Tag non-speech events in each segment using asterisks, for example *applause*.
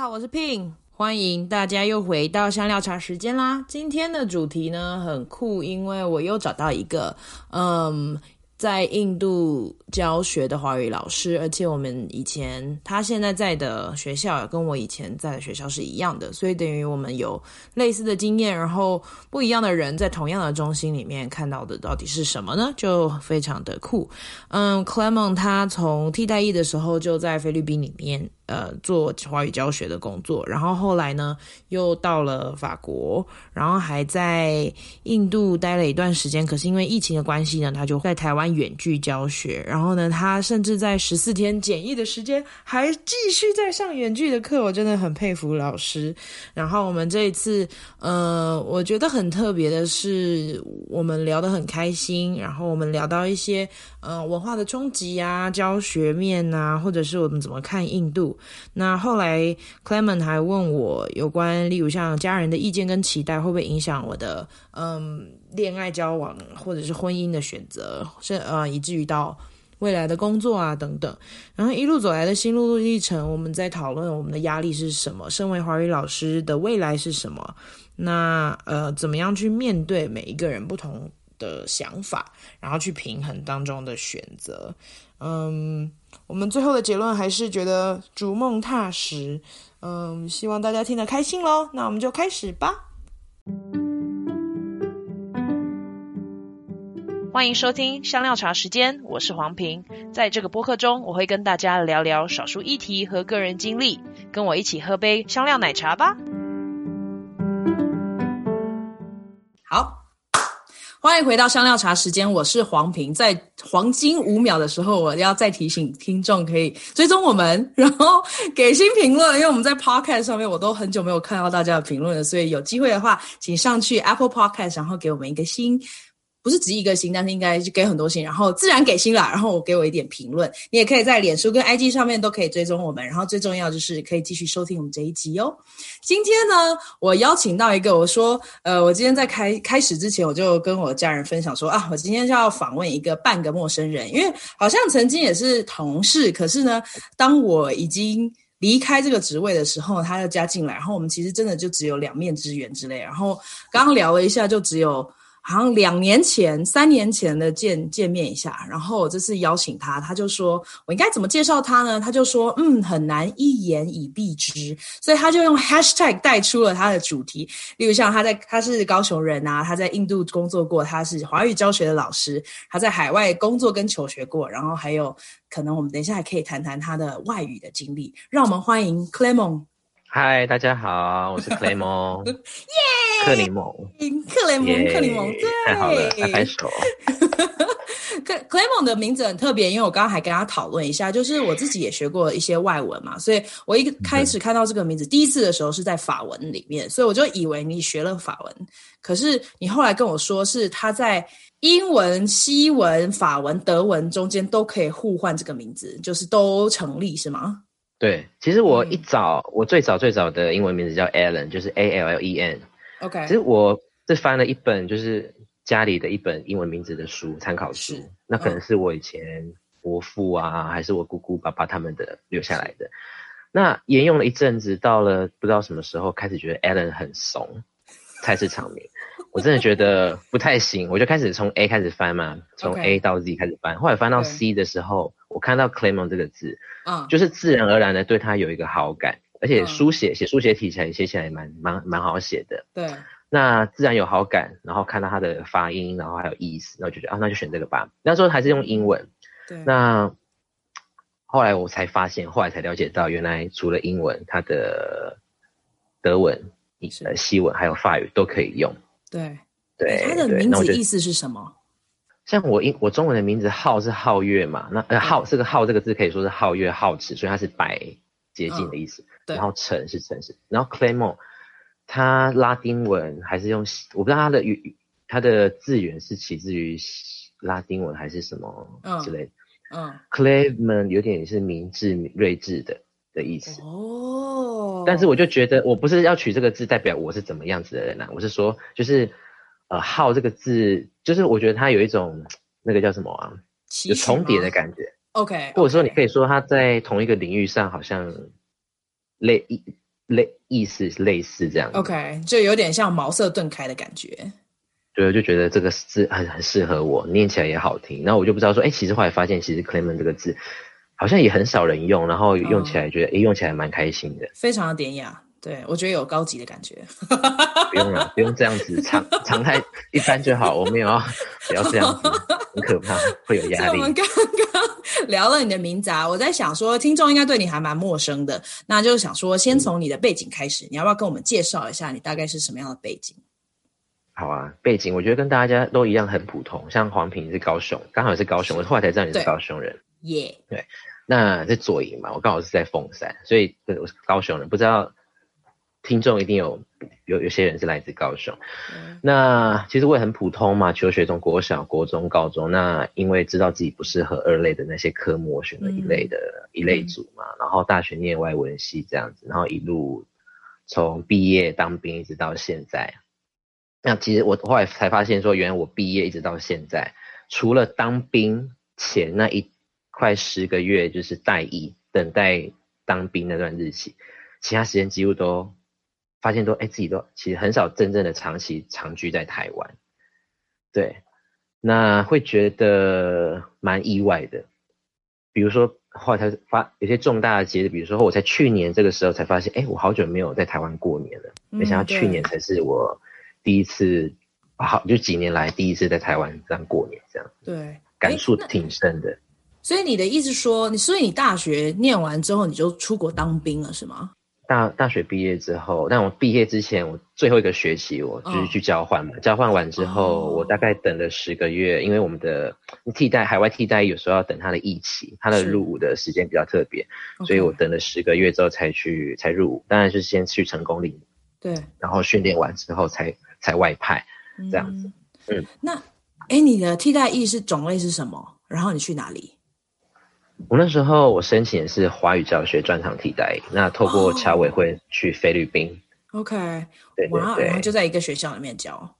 好，我是 Pin，欢迎大家又回到香料茶时间啦。今天的主题呢很酷，因为我又找到一个，嗯。在印度教学的华语老师，而且我们以前他现在在的学校跟我以前在的学校是一样的，所以等于我们有类似的经验，然后不一样的人在同样的中心里面看到的到底是什么呢？就非常的酷。嗯，Clement 他从替代役的时候就在菲律宾里面。呃，做华语教学的工作，然后后来呢，又到了法国，然后还在印度待了一段时间。可是因为疫情的关系呢，他就在台湾远距教学。然后呢，他甚至在十四天检疫的时间，还继续在上远距的课。我真的很佩服老师。然后我们这一次，呃，我觉得很特别的是，我们聊得很开心。然后我们聊到一些呃文化的冲击啊，教学面啊，或者是我们怎么看印度。那后来，Clement 还问我有关，例如像家人的意见跟期待会不会影响我的嗯恋爱交往或者是婚姻的选择，是呃以至于到未来的工作啊等等。然后一路走来的心路历程，我们在讨论我们的压力是什么，身为华语老师的未来是什么，那呃怎么样去面对每一个人不同的想法，然后去平衡当中的选择，嗯。我们最后的结论还是觉得逐梦踏实，嗯，希望大家听得开心喽。那我们就开始吧。欢迎收听香料茶时间，我是黄平。在这个播客中，我会跟大家聊聊少数议题和个人经历，跟我一起喝杯香料奶茶吧。好。欢迎回到香料茶时间，我是黄平。在黄金五秒的时候，我要再提醒听众可以追踪我们，然后给新评论，因为我们在 Podcast 上面我都很久没有看到大家的评论了，所以有机会的话，请上去 Apple Podcast，然后给我们一个新。不是只一个星，但是应该就给很多星，然后自然给星啦，然后我给我一点评论。你也可以在脸书跟 IG 上面都可以追踪我们，然后最重要就是可以继续收听我们这一集哦。今天呢，我邀请到一个，我说，呃，我今天在开开始之前，我就跟我家人分享说啊，我今天就要访问一个半个陌生人，因为好像曾经也是同事，可是呢，当我已经离开这个职位的时候，他又加进来，然后我们其实真的就只有两面之缘之类，然后刚刚聊了一下，就只有。好像两年前、三年前的见见面一下，然后我这次邀请他，他就说我应该怎么介绍他呢？他就说，嗯，很难一言以蔽之，所以他就用 hashtag 带出了他的主题。例如像他在他是高雄人啊，他在印度工作过，他是华语教学的老师，他在海外工作跟求学过，然后还有可能我们等一下还可以谈谈他的外语的经历。让我们欢迎 Clement。嗨，大家好，我是 Clement，*laughs* 耶，克雷蒙，克雷蒙，克雷蒙，对，太好了，拍拍手。克 *laughs* Clement 的名字很特别，因为我刚刚还跟他讨论一下，就是我自己也学过一些外文嘛，所以我一开始看到这个名字，嗯、第一次的时候是在法文里面，所以我就以为你学了法文，可是你后来跟我说是他在英文、西文、法文、德文中间都可以互换这个名字，就是都成立，是吗？对，其实我一早，嗯、我最早最早的英文名字叫 Allen，就是 A L L E N。OK，其实我是翻了一本就是家里的一本英文名字的书，参考书。那可能是我以前伯父啊，还是我姑姑、爸爸他们的留下来的。那沿用了一阵子，到了不知道什么时候，开始觉得 Allen 很怂，菜市场名，我真的觉得不太行，我就开始从 A 开始翻嘛，从 A 到 Z 开始翻。后来翻到 C 的时候。我看到 Clement 这个字，嗯，就是自然而然的对他有一个好感，而且书写写书写体起来写起来蛮蛮蛮好写的，对，那自然有好感，然后看到他的发音，然后还有意思，然后就觉得啊，那就选这个吧。那时候还是用英文，对，那后来我才发现，后来才了解到，原来除了英文，它的德文、呃西文还有法语都可以用，对对，他的名字意思是什么？像我英我中文的名字皓是皓月嘛，那呃皓这个皓这个字可以说是皓月皓齿，所以它是白洁净的意思。嗯、对，然后诚是诚实，然后 Clement 它拉丁文还是用我不知道它的语它的字源是起自于拉丁文还是什么之类的。嗯，嗯，Clement 有点是明智睿智的的意思。哦，但是我就觉得我不是要取这个字代表我是怎么样子的人啊，我是说就是。呃，好这个字，就是我觉得它有一种那个叫什么啊，有重叠的感觉。OK，或者说你可以说它在同一个领域上好像类一类意思类似这样，OK，就有点像茅塞顿开的感觉。对，就觉得这个字很很适合我，念起来也好听。然后我就不知道说，哎，其实后来发现，其实 Clement 这个字好像也很少人用，然后用起来觉得，哎、哦，用起来蛮开心的，非常的典雅。对，我觉得有高级的感觉。*laughs* 不用了，不用这样子，常常态一般就好。我没有要不要这样子，很可怕，*laughs* 会有压力。我们刚刚聊了你的名字啊，我在想说，听众应该对你还蛮陌生的，那就是想说，先从你的背景开始，嗯、你要不要跟我们介绍一下你大概是什么样的背景？好啊，背景我觉得跟大家都一样很普通，像黄平是高雄，刚好是高雄，我后来才知道你是高雄人。耶，对，那在左营嘛，我刚好是在凤山，所以我是高雄人，不知道。听众一定有有有些人是来自高雄，嗯、那其实我也很普通嘛，求学从国小、国中、高中，那因为知道自己不适合二类的那些科目，我选了一类的、嗯、一类组嘛，然后大学念外文系这样子，然后一路从毕业当兵一直到现在，那其实我后来才发现说，原来我毕业一直到现在，除了当兵前那一快十个月就是待役等待当兵那段日期，其他时间几乎都。发现都哎，自己都其实很少真正的长期长居在台湾，对，那会觉得蛮意外的。比如说后来才发有些重大的节日，比如说我在去年这个时候才发现，哎，我好久没有在台湾过年了。没想到去年才是我第一次，好就几年来第一次在台湾这样过年，这样对，感触挺深的。所以你的意思说，你所以你大学念完之后你就出国当兵了，是吗？大大学毕业之后，但我毕业之前，我最后一个学期，我就是去交换嘛。Oh. 交换完之后，oh. 我大概等了十个月，因为我们的替代海外替代有时候要等他的役期，他的入伍的时间比较特别，所以我等了十个月之后才去才入伍。当然是先去成功岭，对，然后训练完之后才才外派这样子。嗯，嗯那哎，你的替代役是种类是什么？然后你去哪里？我那时候我申请的是华语教学专场替代，那透过侨委会去菲律宾。Oh, OK，对对对，然后就在一个学校里面教。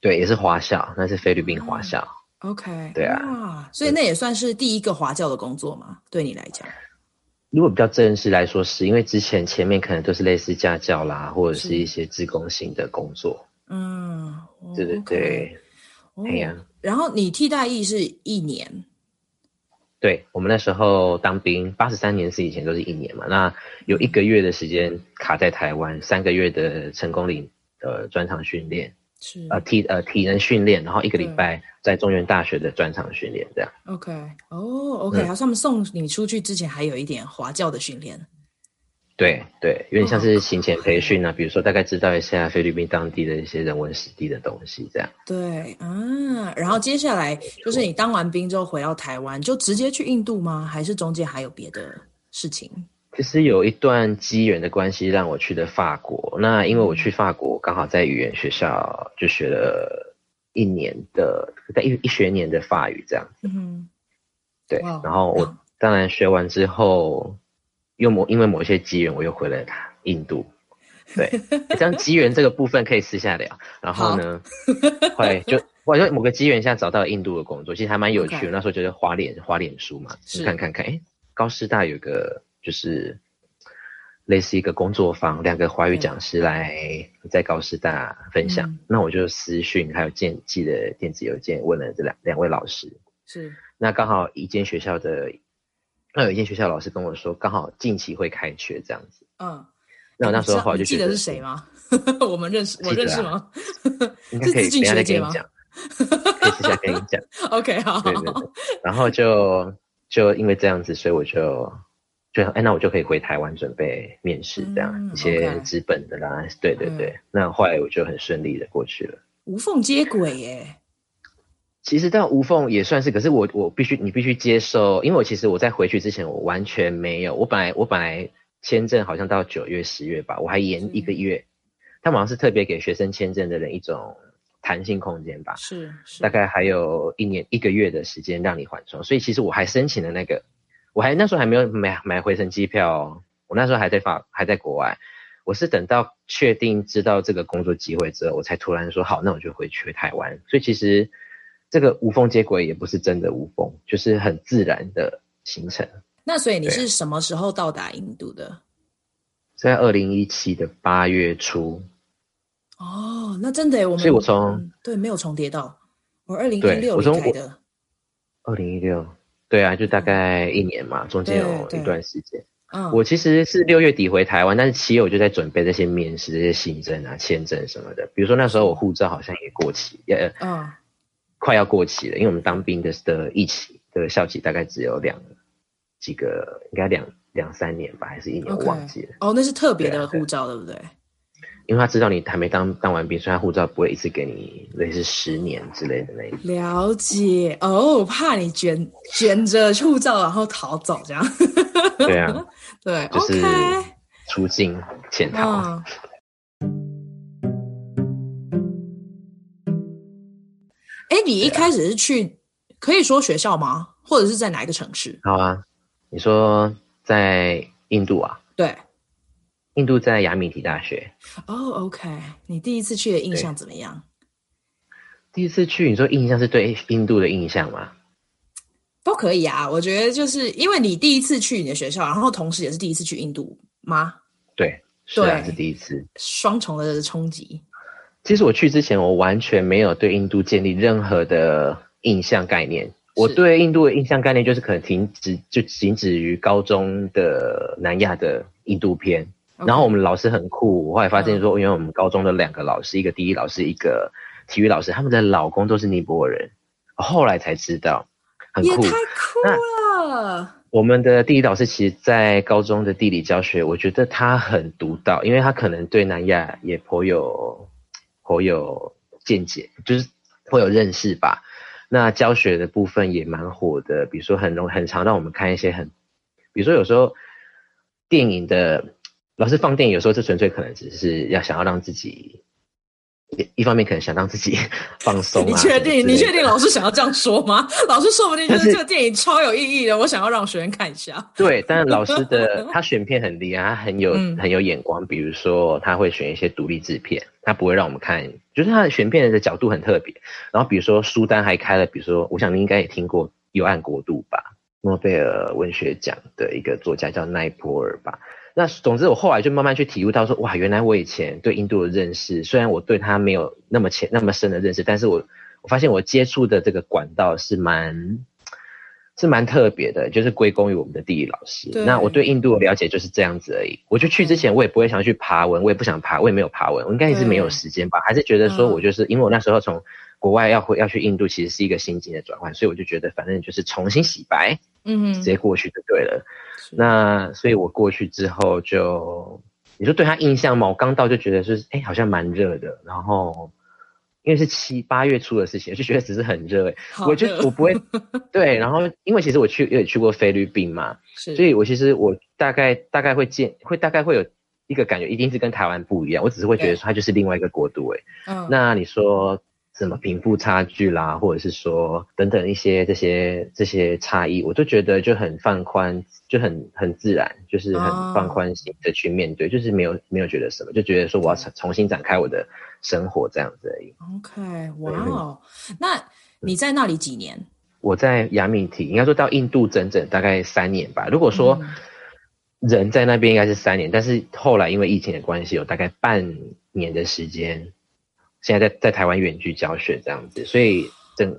对，也是华校，那是菲律宾华校。OK，对啊，所以那也算是第一个华教的工作嘛？对你来讲，如果比较正式来说是，是因为之前前面可能都是类似家教啦，或者是一些自工型的工作。嗯，对对对，哎呀，然后你替代役是一年。对，我们那时候当兵，八十三年是以前都是一年嘛，那有一个月的时间卡在台湾，三个月的成功岭的专场训练，是呃体呃体能训练，然后一个礼拜在中原大学的专场训练这样。OK，哦，OK，好像他们送你出去之前还有一点华教的训练。对对，有点像是行前培训啊，oh. 比如说大概知道一下菲律宾当地的一些人文史地的东西，这样。对，啊，然后接下来就是你当完兵之后回到台湾，就直接去印度吗？还是中间还有别的事情？其实有一段机缘的关系让我去的法国。那因为我去法国刚好在语言学校就学了一年的，在一一学年的法语这样子。嗯，对。然后我当然学完之后。又某因为某些机缘，我又回了印度。对，这样机缘这个部分可以私下聊。然后呢，后来就我就某个机缘下找到了印度的工作，其实还蛮有趣的。那时候就是滑脸滑脸书嘛，你看看看，哎，高师大有个就是类似一个工作坊，两个华语讲师来在高师大分享。嗯、那我就私讯还有建寄的电子邮件问了这两两位老师。是，那刚好一间学校的。那有一间学校老师跟我说，刚好近期会开学这样子。嗯，那我那时候后来就记得是谁吗？*laughs* 我们认识，我认识吗？应 *laughs* 该可以，等下再跟你讲。*laughs* 可以私下跟你讲。OK，好。对对对。然后就就因为这样子，所以我就就哎，那我就可以回台湾准备面试，这样、嗯、一些资本的啦。对对对。那后来我就很顺利的过去了。无缝接轨耶。其实到无缝也算是，可是我我必须你必须接受，因为我其实我在回去之前我完全没有，我本来我本来签证好像到九月十月吧，我还延一个月，他好像是特别给学生签证的人一种弹性空间吧，是，是大概还有一年一个月的时间让你缓冲，所以其实我还申请了那个，我还那时候还没有买买回程机票，我那时候还在法还在国外，我是等到确定知道这个工作机会之后，我才突然说好，那我就回去台湾，所以其实。这个无缝接轨也不是真的无缝，就是很自然的形成。那所以你是什么时候到达印度的？在二零一七的八月初。哦，那真的耶，我们所以我从、嗯、对没有重叠到，我二零一六离开的。二零一六，对啊，就大概一年嘛，中间有一段时间。嗯，我其实是六月底回台湾，但是七月我就在准备这些面试、这些行政啊、签证什么的。比如说那时候我护照好像也过期，也嗯，快要过期了，因为我们当兵的的一期的校期大概只有两几个，应该两两三年吧，还是一年.我忘记了。哦，那是特别的护照对，对不对？因为他知道你还没当当完兵，所以他护照不会一次给你类似十年之类的那一种。了解哦，怕你卷卷着护照然后逃走这样。对啊。*laughs* 对，就是出境潜逃。哎、嗯，你一开始是去，可以说学校吗？或者是在哪一个城市？好啊，你说在印度啊？对，印度在雅米提大学。哦、oh,，OK，你第一次去的印象怎么样？第一次去，你说印象是对印度的印象吗？都可以啊，我觉得就是因为你第一次去你的学校，然后同时也是第一次去印度吗？对，是啊，是第一次，双重的冲击。其实我去之前，我完全没有对印度建立任何的印象概念。我对印度的印象概念就是可能停止就仅止于高中的南亚的印度片。然后我们老师很酷，我后来发现说，因为我们高中的两个老师，一个地理老师，一个体育老师，他们的老公都是尼泊尔人，后来才知道。很酷，也太酷了！我们的地理老师其实，在高中的地理教学，我觉得他很独到，因为他可能对南亚也颇有颇有见解，就是颇有认识吧。那教学的部分也蛮火的，比如说很容很常让我们看一些很，比如说有时候电影的老师放电影，有时候这纯粹可能只是要想要让自己。一方面可能想让自己 *laughs* 放松、啊，你确定？你确定老师想要这样说吗？*laughs* 老师说不定就是这个电影超有意义的，我想要让学生看一下。对，但是老师的 *laughs* 他选片很厉害，他很有、嗯、很有眼光。比如说，他会选一些独立制片，他不会让我们看，就是他的选片的角度很特别。然后比如说书单还开了，比如说，我想你应该也听过《幽暗国度》吧？诺贝尔文学奖的一个作家叫奈波尔吧。那总之，我后来就慢慢去体悟到说，哇，原来我以前对印度的认识，虽然我对它没有那么浅、那么深的认识，但是我我发现我接触的这个管道是蛮是蛮特别的，就是归功于我们的地理老师。那我对印度的了解就是这样子而已。我就去之前，我也不会想去爬文，我也不想爬，我也没有爬文，我应该也是没有时间吧，还是觉得说我就是因为我那时候从国外要回要去印度，其实是一个心境的转换，所以我就觉得反正就是重新洗白，嗯，直接过去就对了。那所以，我过去之后就，你说对他印象吗？我刚到就觉得是，哎、欸，好像蛮热的。然后，因为是七八月初的事情，就觉得只是很热。哎，我就我不会 *laughs* 对。然后，因为其实我去也去过菲律宾嘛，所以我其实我大概大概会见，会大概会有一个感觉，一定是跟台湾不一样。我只是会觉得说，它就是另外一个国度。哎，嗯，那你说。什么贫富差距啦，或者是说等等一些这些这些差异，我都觉得就很放宽，就很很自然，就是很放宽心的去面对，oh. 就是没有没有觉得什么，就觉得说我要重重新展开我的生活这样子而已。OK，哇哦，那你在那里几年？我在雅米提，应该说到印度整整大概三年吧。如果说人在那边应该是三年，但是后来因为疫情的关系，有大概半年的时间。现在在在台湾远距教学这样子，所以整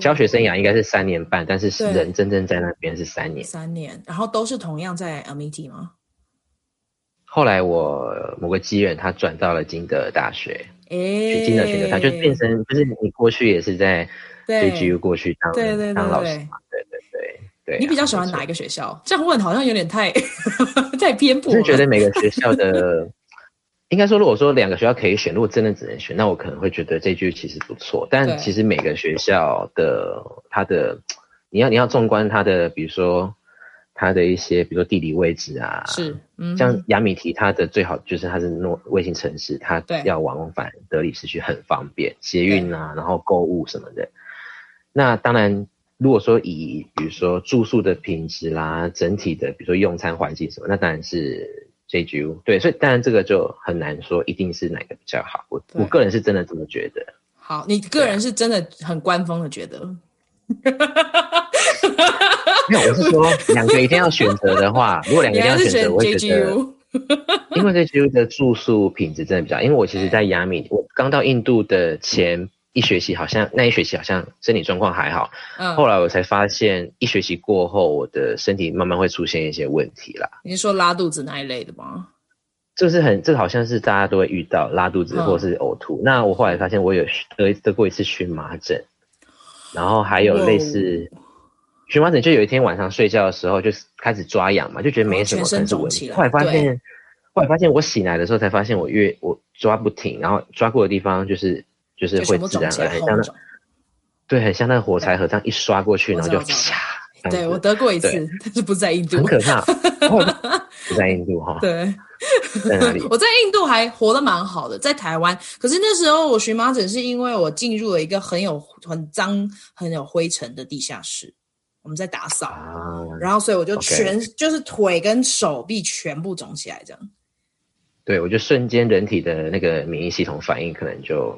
教学生涯应该是三年半，但是人真正在那边是三年。三年，然后都是同样在 Amity 吗？后来我某个机缘，他转到了金德大学，去金德选择他就变成就是你过去也是在 JGU 过去当对对对对当老师嘛？对对对对。你比较喜欢哪一个学校？这样问好像有点太 *laughs* 太偏颇。我是觉得每个学校的。应该说，如果说两个学校可以选，如果真的只能选，那我可能会觉得这句其实不错。但其实每个学校的它的，你要你要纵观它的，比如说它的一些，比如说地理位置啊，是，嗯，像雅米提，它的最好就是它是诺卫星城市，它要往返德里市区很方便，捷运啊，然后购物什么的。那当然，如果说以比如说住宿的品质啦，整体的比如说用餐环境什么，那当然是。JGU 对，所以当然这个就很难说一定是哪个比较好。我我个人是真的这么觉得。好，你个人是真的很官方的觉得。没有，我是说两个一定要选择的话，如果两个一定要选择，我会觉得因为这区的住宿品质真的比较，因为我其实，在亚米，我刚到印度的前一学期，好像那一学期好像身体状况还好，嗯，后来我才发现，一学期过后，我的身体慢慢会出现一些问题啦。你是说拉肚子那一类的吗？这是很，这好像是大家都会遇到拉肚子或者是呕吐。嗯、那我后来发现，我有得得过一次荨麻疹，然后还有类似荨麻疹，就有一天晚上睡觉的时候就开始抓痒嘛，就觉得没什么，可能是问题。后来发现，后来发现我醒来的时候才发现，我越我抓不停，然后抓过的地方就是就是会自然而然很像那，对，很像那个火柴盒这样一刷过去，然后就啪。对，我得过一次，但是不在印度，很可怕。*laughs* 不在印度哈，对，在哪里？我在印度还活得蛮好的，在台湾。可是那时候我荨麻疹是因为我进入了一个很有很脏、很有灰尘的地下室，我们在打扫，啊、然后所以我就全就是腿跟手臂全部肿起来，这样。对，我就瞬间人体的那个免疫系统反应可能就。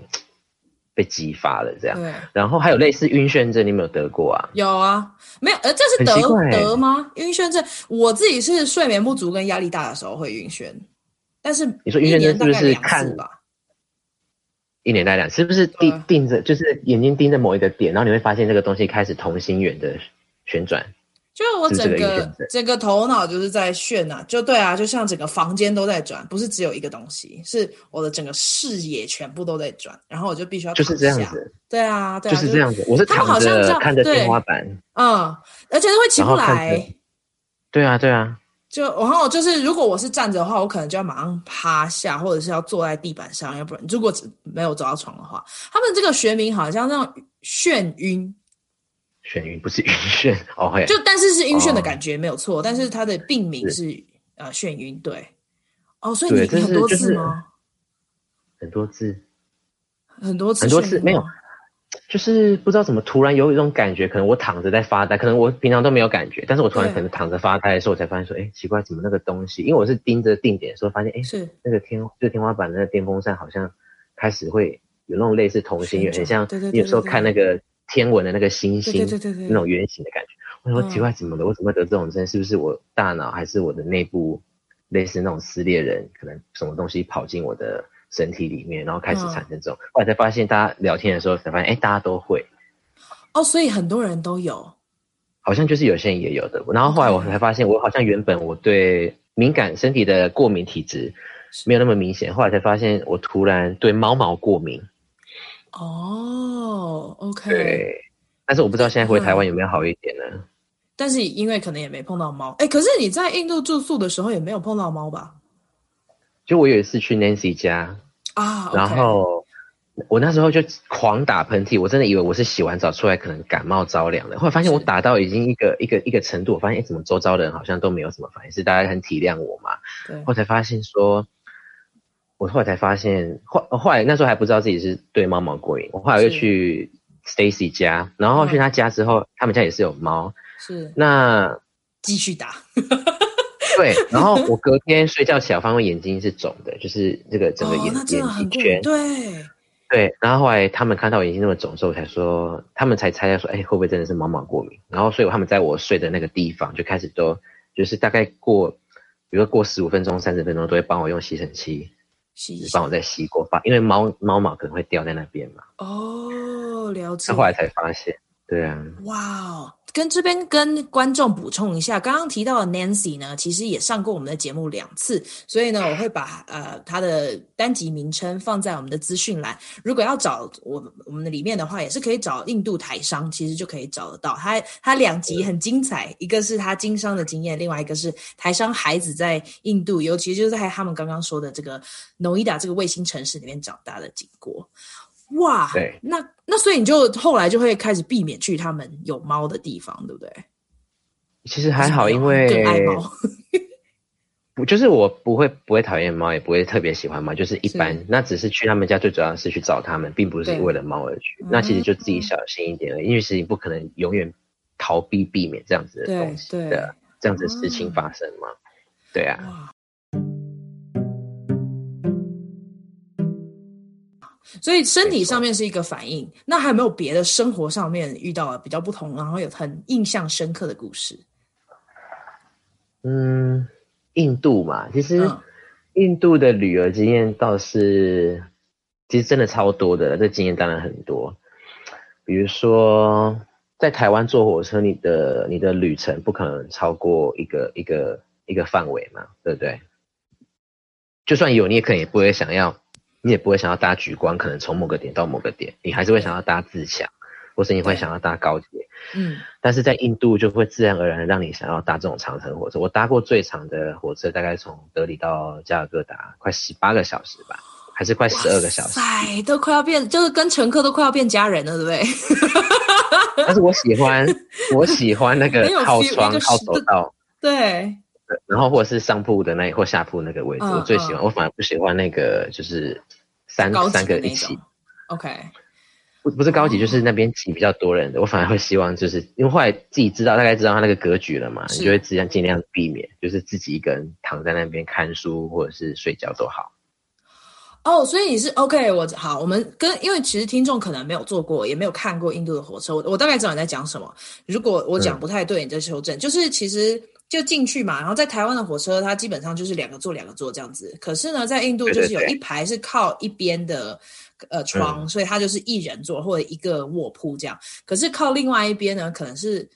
被激发了这样，对，然后还有类似晕眩症，你有没有得过啊？有啊，没有，呃，这是得得吗？晕眩症，我自己是睡眠不足跟压力大的时候会晕眩，但是你说晕眩症是不是看吧？一年大概两次，是不是盯盯着，就是眼睛盯着某一个点，然后你会发现这个东西开始同心圆的旋转。就我整个整个头脑就是在旋啊，就对啊，就像整个房间都在转，不是只有一个东西，是我的整个视野全部都在转，然后我就必须要就是这样子，对啊，对啊，就是这样子。我是躺着看着天花板，嗯，而且都会起不来。对啊，对啊。就然后就是，如果我是站着的话，我可能就要马上趴下，或者是要坐在地板上，要不然如果没有走到床的话，他们这个学名好像那种眩晕。眩晕不是晕眩哦，会就但是是晕眩的感觉、哦、没有错，但是它的病名是，是呃眩晕对。哦，所以你很多次吗？很多次，很多次，很多次没有，就是不知道怎么突然有一种感觉，可能我躺着在发呆，可能我平常都没有感觉，但是我突然可能躺着发呆的时候，我才发现说，哎，奇怪，怎么那个东西？因为我是盯着定点的时候，发现哎，是。那个天就天花板的那个电风扇好像开始会有那种类似同心圆，很像你有时候看那个。天文的那个星星，对对对对，那种圆形的感觉。我说奇怪，怎么了？我怎么会得这种症？是不是我大脑还是我的内部类似那种撕裂人，可能什么东西跑进我的身体里面，然后开始产生这种。后来才发现，大家聊天的时候才发现，哎，大家都会。哦，所以很多人都有，好像就是有些人也有的。然后后来我才发现，我好像原本我对敏感身体的过敏体质没有那么明显，后来才发现我突然对猫毛过敏。哦、oh，OK。对，但是我不知道现在回台湾有没有好一点呢？嗯、但是因为可能也没碰到猫，哎，可是你在印度住宿的时候也没有碰到猫吧？就我有一次去 Nancy 家啊，oh. 然后我那时候就狂打喷嚏，我真的以为我是洗完澡出来可能感冒着凉了，后来发现我打到已经一个一个一个程度，我发现哎，怎么周遭的人好像都没有什么反应，是大家很体谅我嘛？对，后才发现说。我后来才发现，后后来那时候还不知道自己是对猫毛过敏。我后来又去 Stacy 家，然后去他家之后，嗯、他们家也是有猫。是。那继续打。*laughs* 对，然后我隔天睡觉起来，我发现我眼睛是肿的，就是这个整个眼、哦、眼睛圈。对。对，然后后来他们看到我眼睛那么肿之后，才说他们才猜到说，哎，会不会真的是猫毛过敏？然后所以他们在我睡的那个地方就开始都就是大概过，比如说过十五分钟、三十分钟，都会帮我用吸尘器。帮我再吸过发，因为猫猫毛可能会掉在那边嘛。哦，了解。后来才发现，对啊。哇。跟这边跟观众补充一下，刚刚提到的 Nancy 呢，其实也上过我们的节目两次，所以呢，我会把呃他的单集名称放在我们的资讯栏。如果要找我我们的里面的话，也是可以找印度台商，其实就可以找得到。他他两集很精彩，一个是他经商的经验，另外一个是台商孩子在印度，尤其就是在他们刚刚说的这个 Noida 这个卫星城市里面长大的经过。哇，对，那那所以你就后来就会开始避免去他们有猫的地方，对不对？其实还好，因为更爱猫。*laughs* 不，就是我不会不会讨厌猫，也不会特别喜欢猫，就是一般。那只是去他们家，最主要是去找他们，并不是为了猫而去。那其实就自己小心一点而已，因为其实你不可能永远逃避避免这样子的东西的，这样子的事情发生嘛。对啊。所以身体上面是一个反应，那还有没有别的生活上面遇到了比较不同，然后有很印象深刻的故事？嗯，印度嘛，其实印度的旅游经验倒是，其实真的超多的，这经验当然很多。比如说，在台湾坐火车，你的你的旅程不可能超过一个一个一个范围嘛，对不对？就算有，你也可能也不会想要，你也不会想要搭莒光，可能从某个点到某个点，你还是会想要搭自强，或是你会想要搭高铁。嗯，但是在印度就会自然而然让你想要搭这种长程火车。我搭过最长的火车，大概从德里到加尔各答，快十八个小时吧，还是快十二个小时？哎，都快要变，就是跟乘客都快要变家人了，对不对？*laughs* 但是我喜欢，我喜欢那个靠窗靠走道，对。然后或者是上铺的那或下铺那个位置，嗯、我最喜欢、嗯。我反而不喜欢那个，就是三三个一起。OK。不不是高级，就是那边挤比较多人的，我反而会希望就是因为后来自己知道大概知道他那个格局了嘛，你就会尽量尽量避免，就是自己一个人躺在那边看书或者是睡觉都好。哦，所以你是 OK，我好，我们跟因为其实听众可能没有坐过，也没有看过印度的火车，我我大概知道你在讲什么。如果我讲不太对，嗯、你再修正。就是其实就进去嘛，然后在台湾的火车，它基本上就是两个座两个座这样子。可是呢，在印度就是有一排是靠一边的。呃，窗、嗯，所以它就是一人座或者一个卧铺这样。可是靠另外一边呢，可能是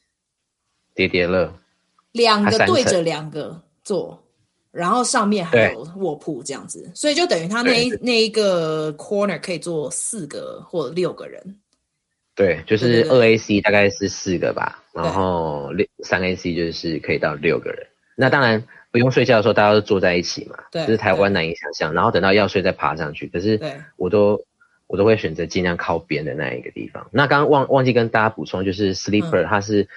叠叠乐，两个对着两个坐，然后上面还有卧铺这样子，所以就等于他那一那一个 corner 可以坐四个或六个人。对，就是二 AC 大概是四个吧，然后六三 AC 就是可以到六个人。那当然。不用睡觉的时候，大家都坐在一起嘛，对，就是台湾难以想象。然后等到要睡再爬上去，可是我都我都会选择尽量靠边的那一个地方。那刚刚忘忘记跟大家补充，就是 sleeper、嗯、它是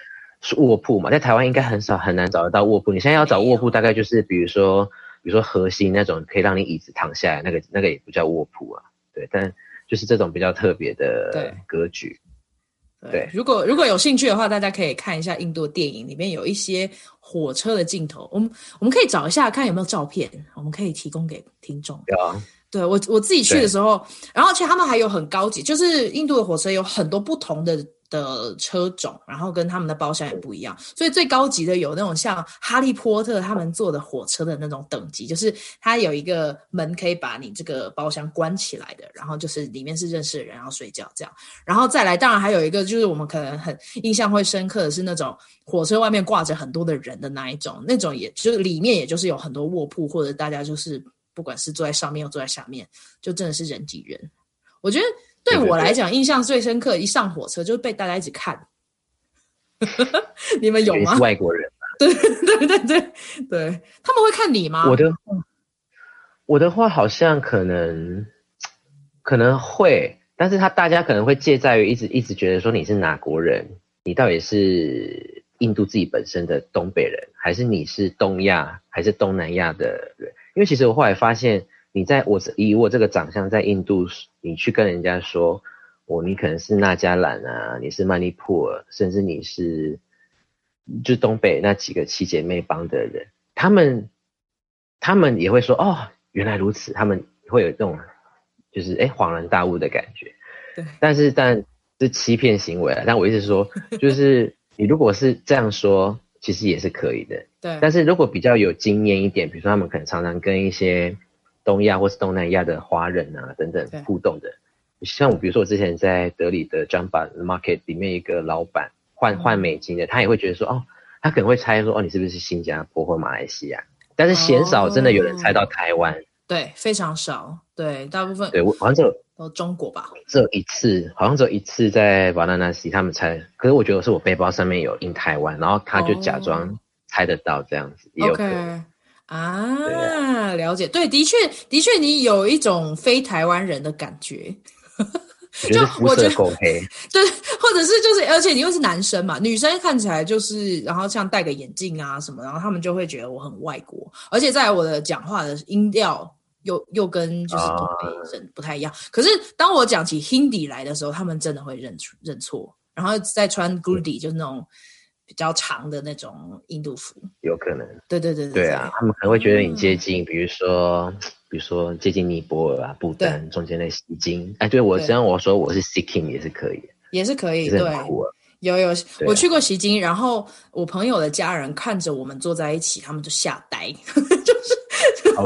卧铺嘛，在台湾应该很少很难找得到卧铺。你现在要找卧铺，大概就是比如说比如说核心那种可以让你椅子躺下来，那个那个也不叫卧铺啊，对，但就是这种比较特别的格局。对，如果如果有兴趣的话，大家可以看一下印度电影，里面有一些火车的镜头。我们我们可以找一下，看有没有照片，我们可以提供给听众。有啊，对我我自己去的时候，然后其实他们还有很高级，就是印度的火车有很多不同的。的车种，然后跟他们的包厢也不一样，所以最高级的有那种像哈利波特他们坐的火车的那种等级，就是它有一个门可以把你这个包厢关起来的，然后就是里面是认识的人要睡觉这样，然后再来，当然还有一个就是我们可能很印象会深刻的是那种火车外面挂着很多的人的那一种，那种也就是里面也就是有很多卧铺或者大家就是不管是坐在上面又坐在下面，就真的是人挤人，我觉得。对我来讲，印象最深刻，一上火车就是被大家一直看。*laughs* 你们有吗？外国人。对 *laughs* 对对对对，他们会看你吗？我的我的话好像可能可能会，但是他大家可能会介在于一直一直觉得说你是哪国人，你到底是印度自己本身的东北人，还是你是东亚还是东南亚的人？因为其实我后来发现。你在我以我这个长相在印度，你去跟人家说，我你可能是纳加兰啊，你是曼尼普尔，甚至你是就东北那几个七姐妹帮的人，他们他们也会说哦，原来如此，他们会有这种就是哎恍然大悟的感觉。对，但是但是欺骗行为啊，但我意思是说，就是你如果是这样说，其实也是可以的。对，但是如果比较有经验一点，比如说他们可能常常跟一些。东亚或是东南亚的华人啊等等互动的，像我比如说我之前在德里的 Jumpa Market 里面一个老板换换美金的，他也会觉得说哦，他可能会猜说哦，你是不是新加坡或马来西亚？但是鲜少真的有人猜到台湾，哦，对，非常少，对，大部分对我好像只有都中国吧，只有一次，好像只有一次在瓦拉纳西他们猜，可是我觉得是我背包上面有印台湾，然后他就假装猜得到这样子，哦、也有可能。Okay. 啊，了解，对，的确，的确，你有一种非台湾人的感觉，就我觉得狗黑，对，或者是就是，而且你又是男生嘛，女生看起来就是，然后像戴个眼镜啊什么，然后他们就会觉得我很外国，而且在我的讲话的音调又又跟就是东北人不太一样，可是当我讲起 Hindi 来的时候，他们真的会认出认错，然后再穿 Gudi 就是那种。比较长的那种印度服，有可能。对对对对。对啊，他们可能会觉得你接近，嗯、比如说，比如说接近尼泊尔啊、不丹中间的西京。哎，对我，实际上我说我是 Sikkim 也是可以，也是可以。对，有有，我去过西京，然后我朋友的家人看着我们坐在一起，他们就吓呆，就 *laughs*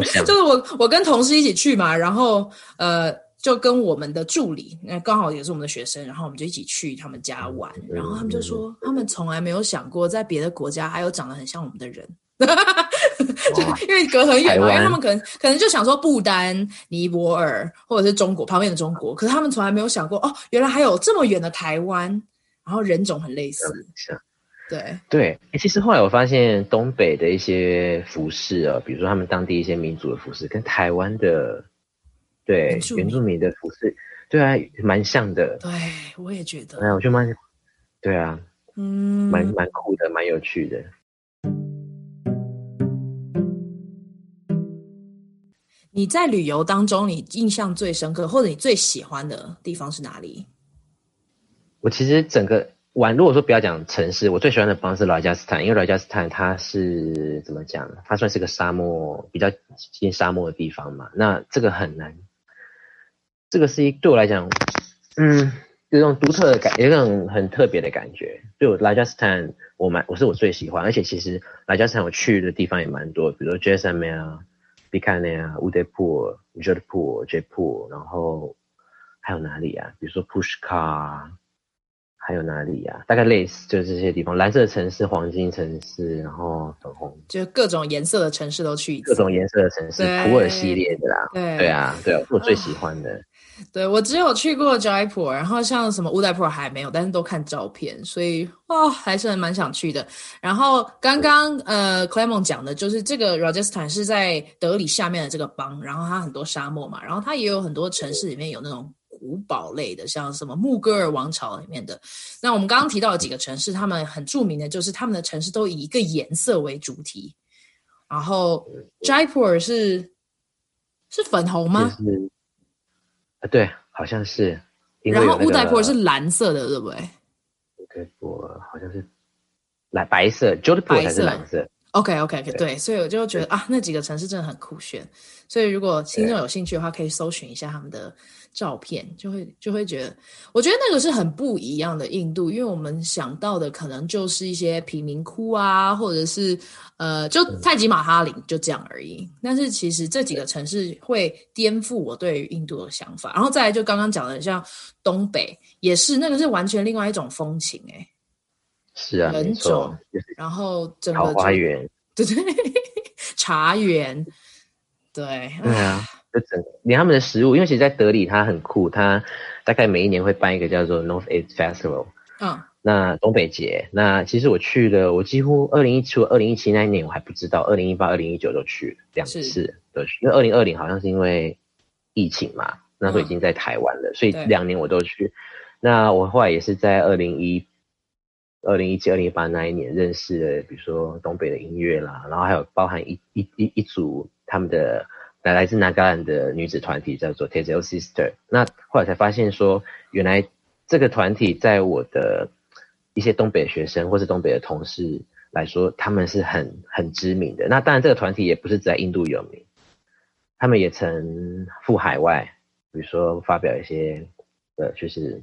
是 *laughs* 就是我我跟同事一起去嘛，然后呃。就跟我们的助理，那刚好也是我们的学生，然后我们就一起去他们家玩，然后他们就说，他们从来没有想过在别的国家还有长得很像我们的人，*laughs* 就因为隔很远嘛，因为他们可能可能就想说不丹、尼泊尔或者是中国旁边的中国，可是他们从来没有想过哦，原来还有这么远的台湾，然后人种很类似，对对，其实后来我发现东北的一些服饰啊，比如说他们当地一些民族的服饰，跟台湾的。对，原住民的服饰，对啊，蛮像的。对，我也觉得。哎，我觉得蛮，对啊，嗯，蛮蛮酷的，蛮有趣的。你在旅游当中，你印象最深刻，或者你最喜欢的地方是哪里？我其实整个玩，如果说不要讲城市，我最喜欢的方是拉加斯坦，因为拉加斯坦它是怎么讲？它算是个沙漠，比较近沙漠的地方嘛。那这个很难。这个是一对我来讲，嗯，有种独特的感，有一种很特别的感觉。对我拉加斯坦，我蛮我是我最喜欢，而且其实拉加斯坦我去的地方也蛮多，比如说杰萨梅啊、比卡内啊、乌德普尔、杰德普尔、杰普，然后还有哪里啊？比如说普什卡。还有哪里呀、啊？大概类似就是这些地方，蓝色城市、黄金城市，然后粉红，就各种颜色的城市都去一次。各种颜色的城市，普洱系列的啦。对对啊，对啊，是我最喜欢的。哦、对我只有去过斋普尔，然后像什么乌代普尔还没有，但是都看照片，所以哦，还是蛮想去的。然后刚刚呃，Clement 讲的就是这个 Rajasthan 是在德里下面的这个邦，然后它很多沙漠嘛，然后它也有很多城市里面有那种。古堡类的，像什么穆戈尔王朝里面的，那我们刚刚提到的几个城市，他们很著名的就是他们的城市都以一个颜色为主题。然后斋普尔是是粉红吗？对，好像是。然后乌代普尔是蓝色的，对不对？乌代普尔好像是蓝白色，就德普尔还是蓝色。OK OK OK，对，对，所以我就觉得啊，那几个城市真的很酷炫。所以如果听众有兴趣的话，可以搜寻一下他们的照片，就会就会觉得，我觉得那个是很不一样的印度，因为我们想到的可能就是一些贫民窟啊，或者是呃，就泰姬玛哈林就这样而已。但是其实这几个城市会颠覆我对于印度的想法。然后再来就刚刚讲的，像东北也是，那个是完全另外一种风情哎、欸。是啊，人种，然后 *laughs* 整个桃花源，对 *laughs* 对，*laughs* 茶园，对，对啊，就整连他们的食物，因为其实，在德里它很酷，它大概每一年会办一个叫做 North East Festival，嗯，那东北节，那其实我去了，我几乎二零一七、二零一七那一年我还不知道，二零一八、二零一九都去两次，对，因为二零二零好像是因为疫情嘛，那时候已经在台湾了，嗯、所以两年我都去。那我后来也是在二零一。二零一七、二零一八那一年认识了，比如说东北的音乐啦，然后还有包含一一一一组他们的来来自南加兰的女子团体叫做 Tezel Sister。那后来才发现说，原来这个团体在我的一些东北学生或是东北的同事来说，他们是很很知名的。那当然，这个团体也不是只在印度有名，他们也曾赴海外，比如说发表一些呃，就是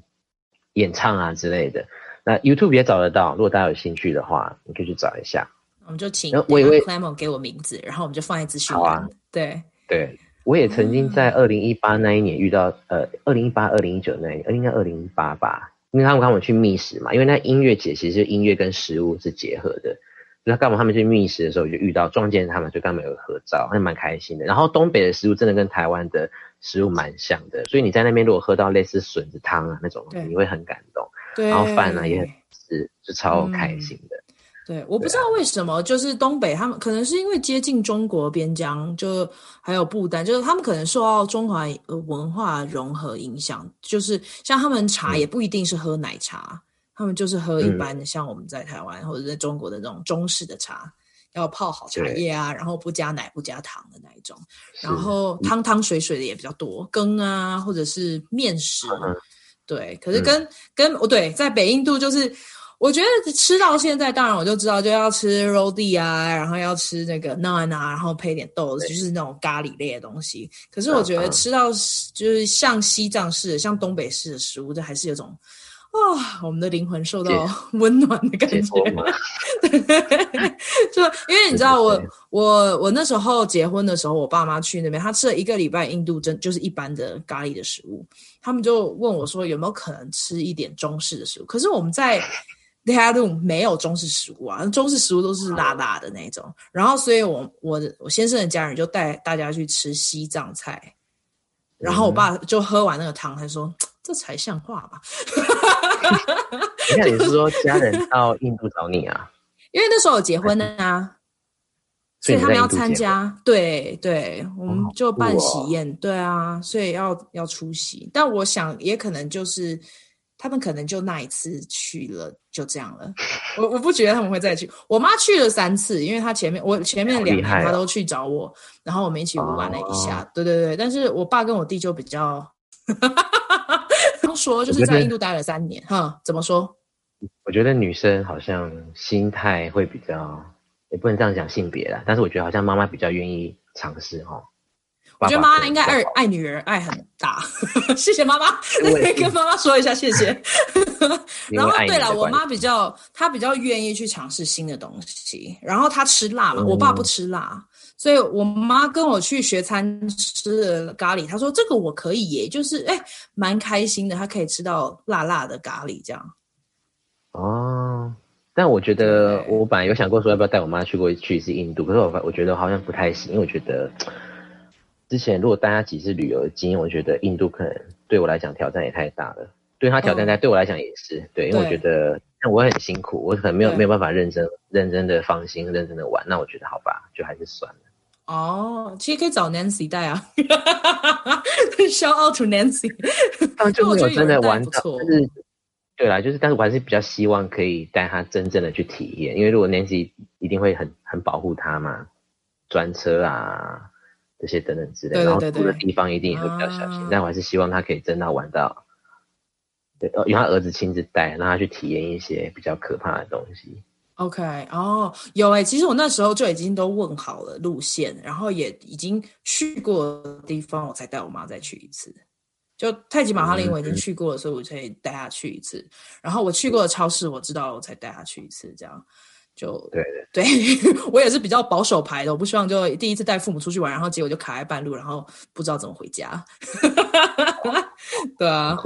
演唱啊之类的。那 YouTube 也找得到，如果大家有兴趣的话，你可以去找一下。我们就请我以为 Clement 给我名字，然后我们就放在资讯栏。好啊，对对，我也曾经在二零一八那一年遇到，嗯、呃，二零一八、二零一九那一年，应该二零一八吧，因为他们刚好去觅食嘛，因为那音乐节其实音乐跟食物是结合的，那刚好他们去觅食的时候就遇到撞见他们，就跟他们有合照，还蛮开心的。然后东北的食物真的跟台湾的食物蛮像的，所以你在那边如果喝到类似笋子汤啊那种，你会很感动。然后饭呢也很是就超开心的。嗯、对，我不知道为什么，就是东北他们可能是因为接近中国边疆，就还有不丹，就是他们可能受到中华文化融合影响，就是像他们茶也不一定是喝奶茶，嗯、他们就是喝一般的，像我们在台湾或者在中国的那种中式的茶，要泡好茶叶啊，然后不加奶不加糖的那一种，然后汤汤水水的也比较多，羹啊或者是面食。嗯。对，可是跟、嗯、跟我对在北印度就是，我觉得吃到现在，当然我就知道就要吃 roti 啊，然后要吃那个 naan 啊，然后配点豆子，就是那种咖喱类的东西。可是我觉得吃到就是像西藏式的、像东北式的食物，这还是有种啊，我们的灵魂受到 *laughs* 温暖的感觉。*laughs* 对，就因为你知道我，我我我那时候结婚的时候，我爸妈去那边，他吃了一个礼拜印度真就是一般的咖喱的食物，他们就问我说有没有可能吃一点中式的食物？可是我们在 Dehradun 没有中式食物啊，中式食物都是辣辣的那种。然后，所以我我我先生的家人就带大家去吃西藏菜，然后我爸就喝完那个汤，他说。这才像话吧？那你是说 *laughs* 家人到印度找你啊？因为那时候有结婚的啊，所以他们要参加。对对，我们就办喜宴。对啊，所以要要出席。但我想也可能就是他们可能就那一次去了，就这样了。我我不觉得他们会再去。我妈去了三次，因为她前面我前面两年她都去找我，然后我们一起玩了一下。对对对，但是我爸跟我弟就比较。*laughs* 说就是在印度待了三年，哈，怎么说？我觉得女生好像心态会比较，也不能这样讲性别啦，但是我觉得好像妈妈比较愿意尝试哈。我觉得妈妈应该爱爱女儿爱很大，*laughs* 谢谢妈妈，跟妈妈说一下谢谢。*laughs* 然后对了，我妈比较她比较愿意去尝试新的东西，然后她吃辣嘛，嗯、我爸不吃辣。所以我妈跟我去学餐吃了咖喱，她说这个我可以耶，就是哎，蛮开心的，她可以吃到辣辣的咖喱这样。哦，但我觉得我本来有想过说要不要带我妈去过去一次印度，可是我我觉得好像不太行，因为我觉得之前如果带她几次旅游的经验，我觉得印度可能对我来讲挑战也太大了，对他挑战，但对我来讲也是，哦、对，因为我觉得那我很辛苦，我可能没有没有办法认真认真的放心认真的玩，那我觉得好吧，就还是算了。哦，其实可以找 Nancy 带啊，*laughs* Shout out to Nancy。*laughs* 但就没有真的玩到，但是对啦，就是但是我还是比较希望可以带他真正的去体验，因为如果 Nancy 一定会很很保护他嘛，专车啊这些等等之类的，然后住的地方一定也会比较小心。啊、但我还是希望他可以真的玩到，对，由他儿子亲自带，让他去体验一些比较可怕的东西。OK，哦，有哎，其实我那时候就已经都问好了路线，然后也已经去过的地方，我才带我妈再去一次。就太极马哈林我已经去过了，所以我可以带她去一次。然后我去过的超市，我知道我才带她去一次，这样就对对 *laughs* 对，我也是比较保守牌的，我不希望就第一次带父母出去玩，然后结果就卡在半路，然后不知道怎么回家。*laughs* 对啊。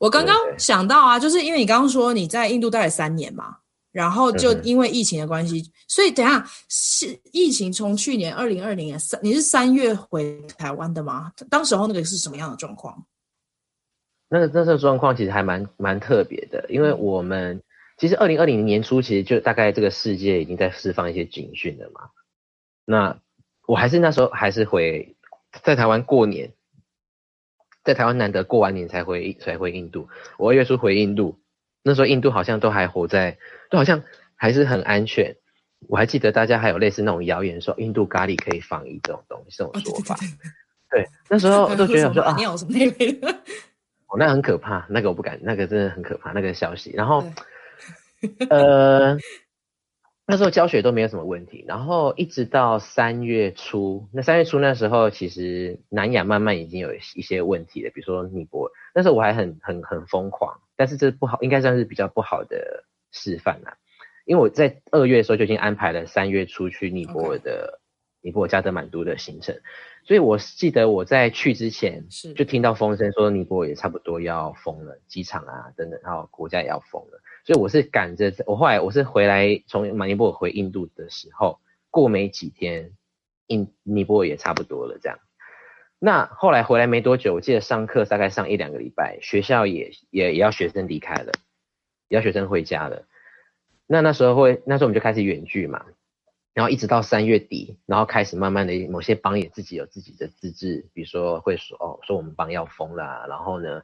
我刚刚想到啊，就是因为你刚刚说你在印度待了三年嘛，然后就因为疫情的关系，嗯、所以等一下是疫情从去年二零二零年三，你是三月回台湾的吗？当时候那个是什么样的状况？那个那个状况其实还蛮蛮特别的，因为我们其实二零二零年初其实就大概这个世界已经在释放一些警讯了嘛。那我还是那时候还是回在台湾过年。在台湾难得过完年才回才回印度，我二月初回印度，那时候印度好像都还活在，都好像还是很安全。我还记得大家还有类似那种谣言说印度咖喱可以防疫这种东西这种说法。对，那时候 *laughs* 都觉得说啊，尿什么那类的，哦，那很可怕，那个我不敢，那个真的很可怕那个消息。然后，呃。那时候教学都没有什么问题，然后一直到三月初，那三月初那时候其实南亚慢慢已经有一些问题了，比如说尼泊尔，那时候我还很很很疯狂，但是这不好，应该算是比较不好的示范啦，因为我在二月的时候就已经安排了三月初去尼泊尔的.尼泊尔加德满都的行程，所以我记得我在去之前是就听到风声说尼泊尔也差不多要封了，机场啊等等，然后国家也要封了。所以我是赶着，我后来我是回来从马尼泊尔回印度的时候，过没几天，印尼泊尔也差不多了这样。那后来回来没多久，我记得上课大概上一两个礼拜，学校也也也要学生离开了，也要学生回家了。那那时候会，那时候我们就开始远距嘛，然后一直到三月底，然后开始慢慢的某些邦也自己有自己的自治，比如说会说哦，说我们邦要封了，然后呢。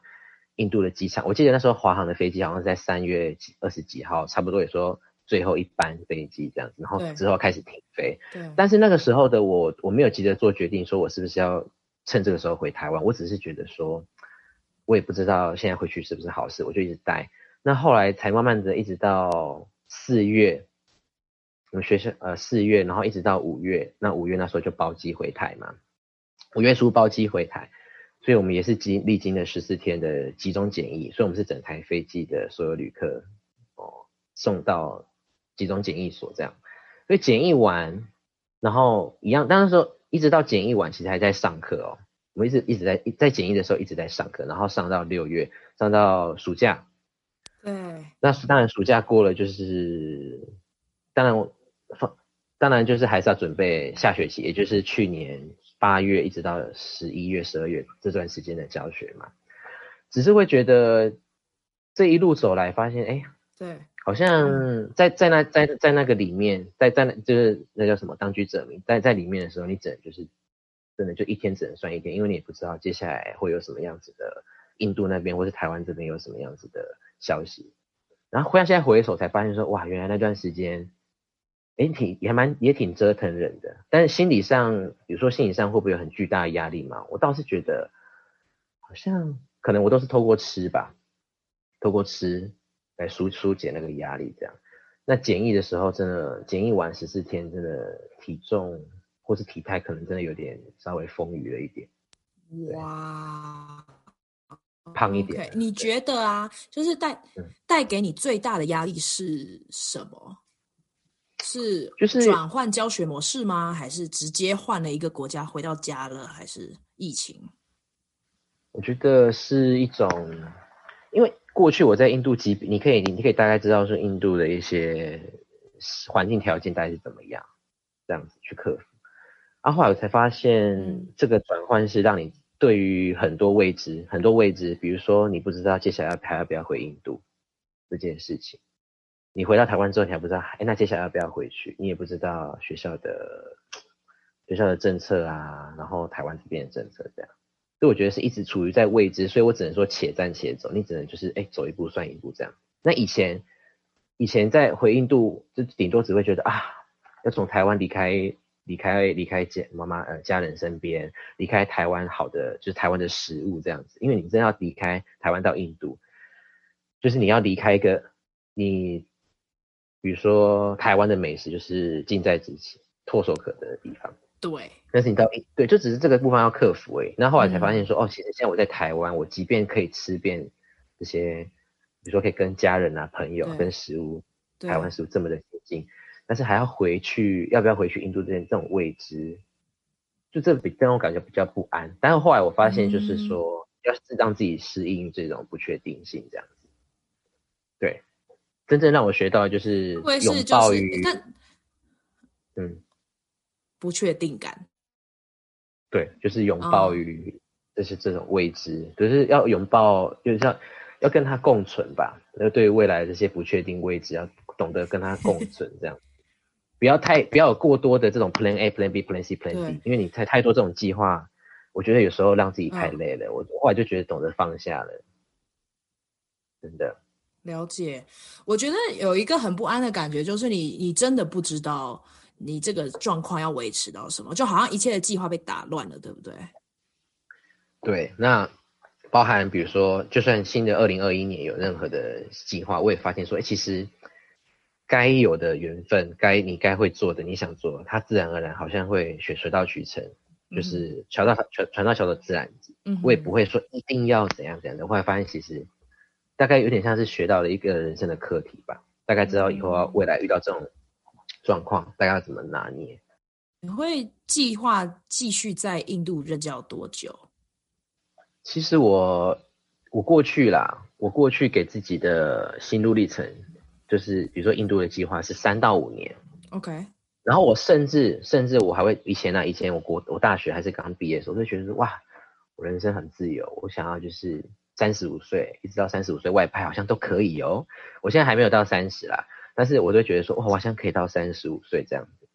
印度的机场，我记得那时候华航的飞机好像是在三月二十几号，差不多也说最后一班飞机这样子，然后之后开始停飞。对。但是那个时候的我，我没有急着做决定，说我是不是要趁这个时候回台湾。我只是觉得说，我也不知道现在回去是不是好事，我就一直待。那后来才慢慢的一直到四月，我们学校呃四月，然后一直到五月，那五月那时候就包机回台嘛，五月初包机回台。所以我们也是经历经了十四天的集中检疫，所以我们是整台飞机的所有旅客哦送到集中检疫所这样。所以检疫完，然后一样，当时说一直到检疫完，其实还在上课哦。我们一直一直在在检疫的时候一直在上课，然后上到六月，上到暑假。对，那当然暑假过了，就是当然放，当然就是还是要准备下学期，也就是去年八月一直到十一月、十二月这段时间的教学嘛。只是会觉得这一路走来，发现哎，对，好像在在那在在那个里面，在在那就是那叫什么当局者迷，在在里面的时候，你只能就是真的就一天只能算一天，因为你也不知道接下来会有什么样子的印度那边或是台湾这边有什么样子的。消息，然后忽然现在回首才发现说，哇，原来那段时间，哎，挺也蛮也挺折腾人的。但是心理上，比如说心理上会不会有很巨大的压力嘛？我倒是觉得，好像可能我都是透过吃吧，透过吃来疏疏解那个压力这样。那检疫的时候，真的检疫完十四天，真的体重或是体态可能真的有点稍微丰腴了一点。哇。胖一点。Okay, 你觉得啊，就是带带给你最大的压力是什么？是就是转换教学模式吗？还是直接换了一个国家回到家了？还是疫情？我觉得是一种，因为过去我在印度基，你可以你可以大概知道说印度的一些环境条件大概是怎么样，这样子去克服。啊，后来我才发现这个转换是让你。对于很多未知，很多未知，比如说你不知道接下来还要不要回印度这件事情，你回到台湾之后你还不知道，哎，那接下来要不要回去？你也不知道学校的学校的政策啊，然后台湾这边的政策这样，所以我觉得是一直处于在未知，所以我只能说且战且走，你只能就是哎走一步算一步这样。那以前以前在回印度，就顶多只会觉得啊，要从台湾离开。离开离开家妈妈呃家人身边，离开台湾好的就是台湾的食物这样子，因为你真的要离开台湾到印度，就是你要离开一个你，比如说台湾的美食就是近在咫尺、唾手可得的地方。对。但是你到对，就只是这个部分要克服哎。那后来才发现说，嗯、哦，其实现在我在台湾，我即便可以吃遍这些，比如说可以跟家人啊、朋友跟食物，台湾食物这么的接近。但是还要回去，要不要回去印度这边这种未知，就这比让我感觉比较不安。但是后来我发现，就是说、嗯、要是让自己适应这种不确定性，这样子。对，真正让我学到的就是拥抱于，嗯，不确定感。对，就是拥抱于这些这种未知，可、就是要拥抱，就是要要跟他共存吧。那对于未来的这些不确定未知，要懂得跟他共 *laughs* 存，这样。不要太不要有过多的这种 Plan A、Plan B、Plan C、Plan D，因为你太太多这种计划，我觉得有时候让自己太累了。嗯、我后来就觉得懂得放下了，真的。了解，我觉得有一个很不安的感觉，就是你你真的不知道你这个状况要维持到什么，就好像一切的计划被打乱了，对不对？对，那包含比如说，就算新的二零二一年有任何的计划，我也发现说，哎，其实。该有的缘分，该你该会做的，你想做，它自然而然好像会水水到渠成，嗯、就是桥到船船到桥头自然。嗯，我也不会说一定要怎样怎样的。后来发现其实大概有点像是学到了一个人生的课题吧，大概知道以后要未来遇到这种状况，大概要怎么拿捏。你会计划继续在印度任教多久？其实我我过去啦，我过去给自己的心路历程。就是比如说印度的计划是三到五年，OK。然后我甚至甚至我还会以前呢、啊，以前我国我大学还是刚毕业的时候，我就觉得说哇，我人生很自由，我想要就是三十五岁一直到三十五岁外派好像都可以哦。我现在还没有到三十啦，但是我就觉得说哇，我好像可以到三十五岁这样子。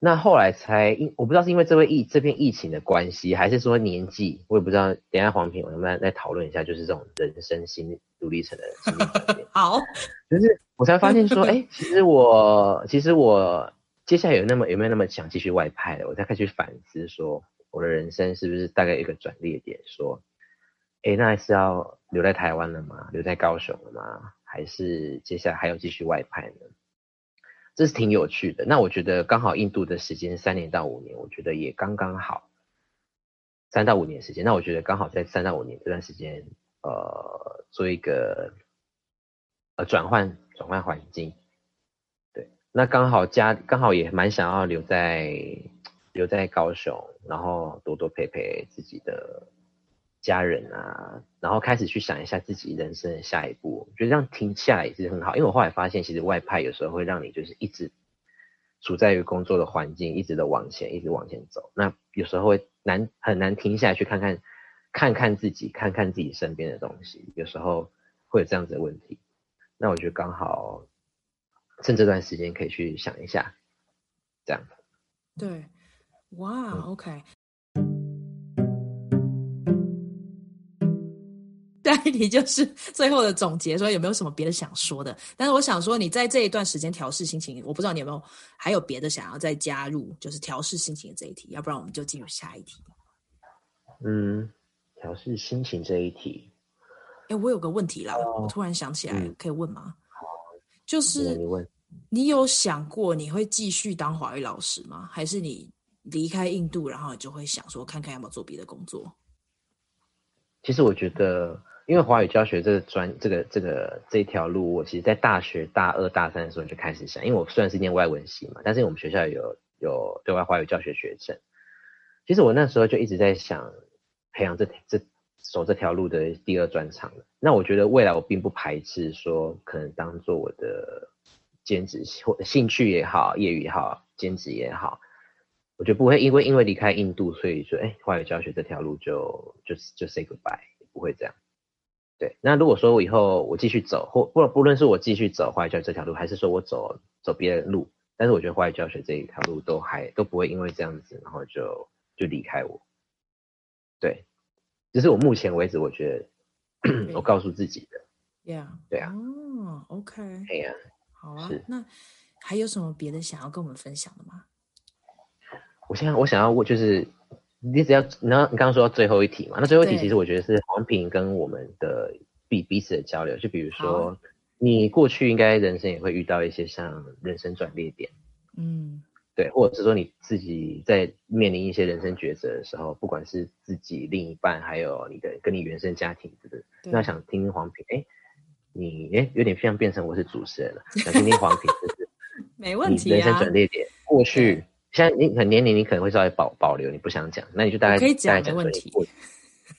那后来才因我不知道是因为这位疫这片疫情的关系，还是说年纪，我也不知道。等一下黄平，我们来讨论一下，就是这种人生心路历程的经历。*laughs* 好，就是我才发现说，哎、欸，其实我其实我接下来有那么有没有那么想继续外派的？我再开始反思说，我的人生是不是大概一个转捩点？说，哎、那还是要留在台湾了吗？留在高雄了吗？还是接下来还要继续外派呢？这是挺有趣的。那我觉得刚好印度的时间三年到五年，我觉得也刚刚好。三到五年时间。那我觉得刚好在三到五年这段时间，呃，做一个呃转换转换环境。对，那刚好家刚好也蛮想要留在留在高雄，然后多多陪陪自己的家人啊，然后开始去想一下自己人生的下一步。我觉得这样停下来也是很好，因为我后来发现，其实外派有时候会让你就是一直。处在于工作的环境，一直的往前，一直往前走。那有时候会难很难停下来去看看，看看自己，看看自己身边的东西。有时候会有这样子的问题。那我觉得刚好趁这段时间可以去想一下，这样。对，哇、嗯，OK。一题就是最后的总结，说有没有什么别的想说的？但是我想说，你在这一段时间调试心情，我不知道你有没有还有别的想要再加入，就是调试心情的这一题。要不然我们就进入下一题。嗯，调试心情这一题。哎，我有个问题啦，哦、我突然想起来，嗯、可以问吗？好，就是你有想过你会继续当华语老师吗？还是你离开印度，然后你就会想说，看看要不要做别的工作？其实我觉得。因为华语教学这个专这个这个这条路，我其实在大学大二大三的时候就开始想，因为我虽然是念外文系嘛，但是我们学校有有对外华语教学学程。其实我那时候就一直在想培养这这走这条路的第二专长。那我觉得未来我并不排斥说，可能当做我的兼职或兴趣也好，业余也好，兼职也好，我觉得不会因为因为离开印度，所以说哎华语教学这条路就就就 say goodbye，不会这样。对，那如果说我以后我继续走，或不不论是我继续走华语教学这条路，还是说我走走别的路，但是我觉得华语教学这一条路都还都不会因为这样子，然后就就离开我。对，这是我目前为止我觉得、*clears throat* 我告诉自己的。Yeah，对啊。哦、oh,，OK。哎呀，好啊。那还有什么别的想要跟我们分享的吗？我现在我想要问就是。你只要，然后你刚刚说到最后一题嘛，那最后一题其实我觉得是黄平跟我们的彼彼此的交流，就比如说你过去应该人生也会遇到一些像人生转捩点，嗯，对，或者是说你自己在面临一些人生抉择的时候，不管是自己另一半，还有你的跟你原生家庭，是不是？那想听听黄平，哎，你哎有点像变成我是主持人了，想听听黄平，就是 *laughs* 没问题啊，人生转捩点过去。像你很年龄，你可能会稍微保保留，你不想讲，那你就大概可以讲问题。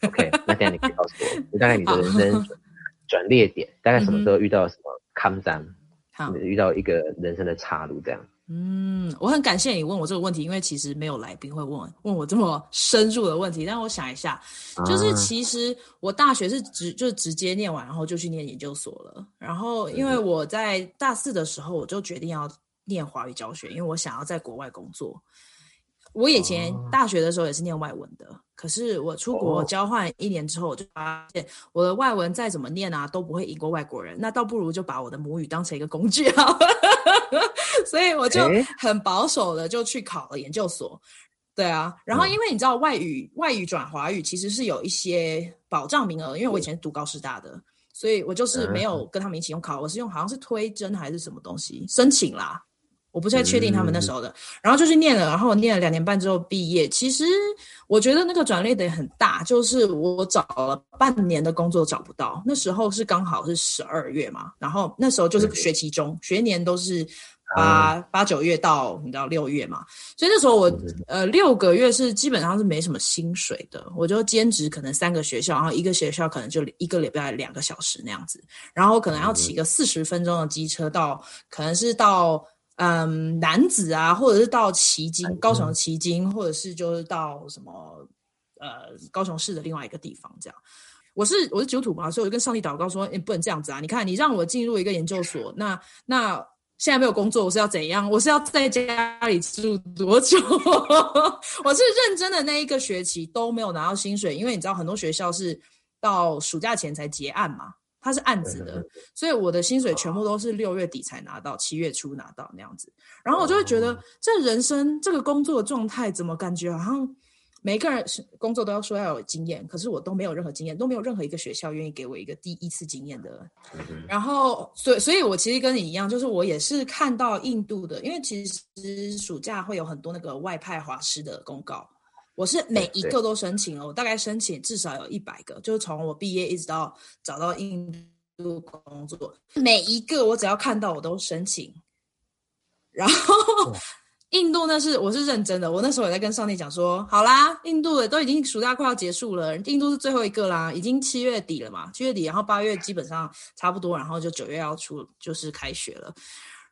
OK，那这样你可以告诉我，*laughs* 你大概你的人生转捩点，大概什么时候遇到什么坎站，好，遇到一个人生的岔路这样。嗯，我很感谢你问我这个问题，因为其实没有来宾会问问我这么深入的问题。但我想一下，就是其实我大学是直就直接念完，然后就去念研究所了。然后因为我在大四的时候，我就决定要。念华语教学，因为我想要在国外工作。我以前大学的时候也是念外文的，哦、可是我出国交换一年之后，我就发现我的外文再怎么念啊，都不会赢过外国人。那倒不如就把我的母语当成一个工具好了。*laughs* 所以我就很保守的就去考了研究所。对啊，然后因为你知道外语、嗯、外语转华语其实是有一些保障名额，因为我以前是读高师大的，所以我就是没有跟他们一起用考，我是用好像是推甄还是什么东西申请啦。我不太确定他们那时候的，嗯、然后就去念了，然后念了两年半之后毕业。其实我觉得那个转捩点很大，就是我找了半年的工作找不到。那时候是刚好是十二月嘛，然后那时候就是学期中，嗯、学年都是八、嗯、八九月到你知道六月嘛，所以那时候我、嗯、呃六个月是基本上是没什么薪水的，我就兼职可能三个学校，然后一个学校可能就一个礼拜两个小时那样子，然后可能要骑个四十分钟的机车到，可能是到。嗯，男子啊，或者是到旗津，高雄的旗津，或者是就是到什么呃高雄市的另外一个地方，这样。我是我是基督徒嘛，所以我就跟上帝祷告说，你不能这样子啊！你看，你让我进入一个研究所，那那现在没有工作，我是要怎样？我是要在家里住多久？*laughs* 我是认真的那一个学期都没有拿到薪水，因为你知道很多学校是到暑假前才结案嘛。他是案子的，所以我的薪水全部都是六月底才拿到，七月初拿到那样子。然后我就会觉得，这人生这个工作的状态，怎么感觉好像每个人工作都要说要有经验，可是我都没有任何经验，都没有任何一个学校愿意给我一个第一次经验的。然后，所以，所以我其实跟你一样，就是我也是看到印度的，因为其实暑假会有很多那个外派华师的公告。我是每一个都申请了，我大概申请至少有一百个，就是从我毕业一直到找到印度工作，每一个我只要看到我都申请。然后 *laughs* 印度那是我是认真的，我那时候也在跟上帝讲说，好啦，印度的都已经暑假快要结束了，印度是最后一个啦，已经七月底了嘛，七月底，然后八月基本上差不多，然后就九月要出就是开学了。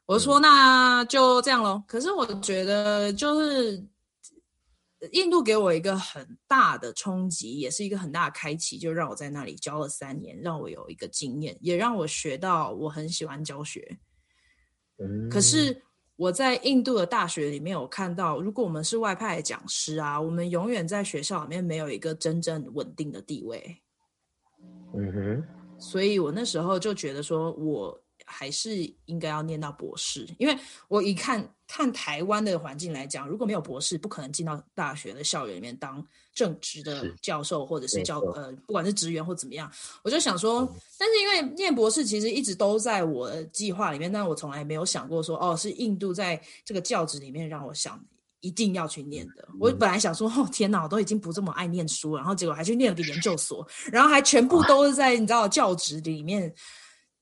我说那就这样咯。可是我觉得就是印度给我一个很大的冲击，也是一个很大的开启，就让我在那里教了三年，让我有一个经验，也让我学到我很喜欢教学。嗯，可是我在印度的大学里面有看到，如果我们是外派的讲师啊，我们永远在学校里面没有一个真正稳定的地位。嗯哼，所以我那时候就觉得说我。还是应该要念到博士，因为我一看看台湾的环境来讲，如果没有博士，不可能进到大学的校园里面当正职的教授，或者是教呃，不管是职员或怎么样。我就想说，但是因为念博士其实一直都在我的计划里面，但我从来没有想过说，哦，是印度在这个教职里面让我想一定要去念的。我本来想说，哦，天哪，我都已经不这么爱念书，然后结果还去念了个研究所，然后还全部都是在你知道教职里面。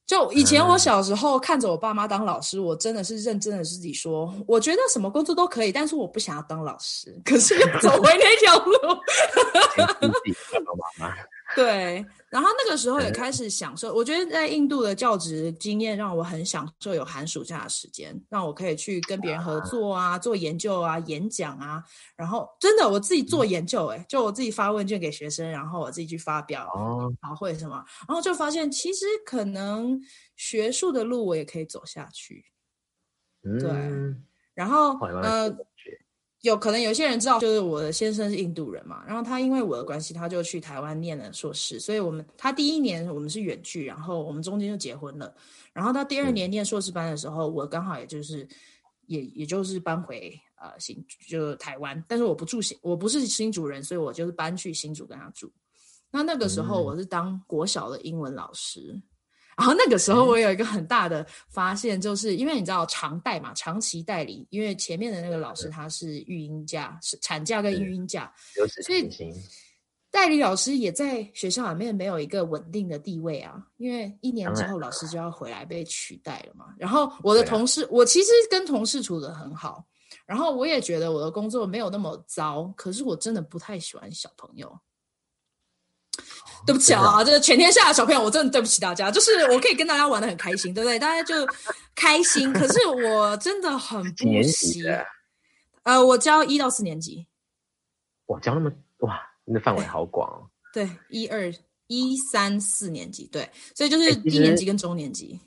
就以前我小时候看着我爸妈当老师，我真的是认真的自己说，我觉得什么工作都可以，但是我不想要当老师。*laughs* 可是走回那条路，*laughs* 对。然后那个时候也开始享受，我觉得在印度的教职经验让我很享受，有寒暑假的时间，让我可以去跟别人合作啊，做研究啊，演讲啊。然后真的我自己做研究，诶，就我自己发问卷给学生，然后我自己去发表然后会什么，然后就发现其实可能学术的路我也可以走下去。对，然后呃。有可能有些人知道，就是我的先生是印度人嘛，然后他因为我的关系，他就去台湾念了硕士，所以我们他第一年我们是远距，然后我们中间就结婚了，然后到第二年念硕士班的时候，我刚好也就是也也就是搬回呃新就台湾，但是我不住新，我不是新主人，所以我就是搬去新主跟他住。那那个时候我是当国小的英文老师。然后那个时候，我有一个很大的发现，就是因为你知道长代嘛，长期代理，因为前面的那个老师他是育婴假，是产假跟育婴假，所以代理老师也在学校里面没有一个稳定的地位啊。因为一年之后老师就要回来被取代了嘛。然后我的同事，我其实跟同事处得很好，然后我也觉得我的工作没有那么糟，可是我真的不太喜欢小朋友。对不起啊，这个全天下的小朋友，我真的对不起大家。就是我可以跟大家玩的很开心，*laughs* 对不对？大家就开心。可是我真的很不喜。呃，我教一到四年级。哇，教那么哇，你的范围好广哦。对，一二一三四年级，对，所以就是低年级跟中年级。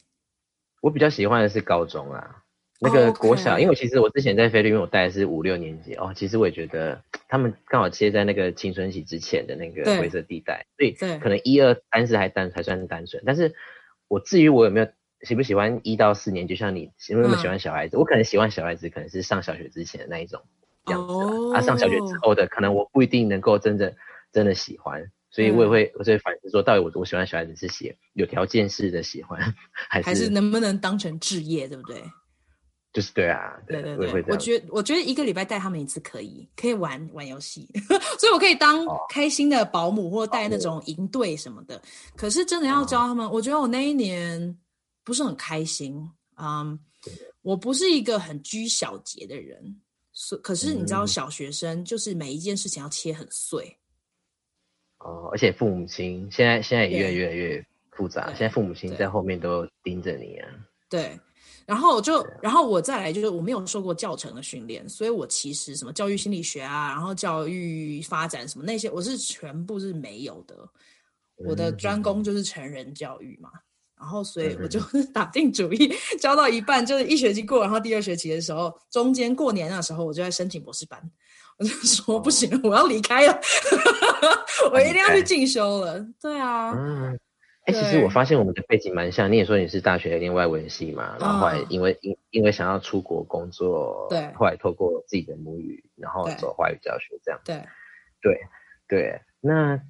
我比较喜欢的是高中啊。那个国小，oh. 因为其实我之前在菲律宾，我带的是五六年级哦。其实我也觉得他们刚好切在那个青春期之前的那个灰色地带，所以可能一二三四还单还算是单纯。但是我至于我有没有喜不喜欢一到四年，就像你有没有那么喜欢小孩子，嗯、我可能喜欢小孩子，可能是上小学之前的那一种样子啊。Oh. 啊，上小学之后的，可能我不一定能够真的真的喜欢，所以我也会我就会反思说，到底我我喜欢小孩子是喜有条件式的喜欢，还是还是能不能当成志业，对不对？就是对啊，对对对，我，我觉得我觉得一个礼拜带他们一次可以，可以玩玩游戏，*laughs* 所以我可以当开心的保姆或带那种营队什么的。可是真的要教他们，我觉得我那一年不是很开心。嗯，我不是一个很拘小节的人，所可是你知道，小学生就是每一件事情要切很碎。哦，而且父母亲现在现在也越来越越复杂，现在父母亲在后面都盯着你啊。对。然后就，然后我再来就是我没有受过教程的训练，所以我其实什么教育心理学啊，然后教育发展什么那些，我是全部是没有的。我的专攻就是成人教育嘛，然后所以我就 *laughs* 打定主意，教到一半就是一学期过，然后第二学期的时候，中间过年那时候，我就在申请博士班，我就说不行了，我要离开了，*laughs* 我一定要去进修了。对啊。哎、欸，其实我发现我们的背景蛮像。你也说你是大学念外文系嘛，然后后来因为因、嗯、因为想要出国工作，对，后来透过自己的母语，然后走华语教学这样。对，对，对。那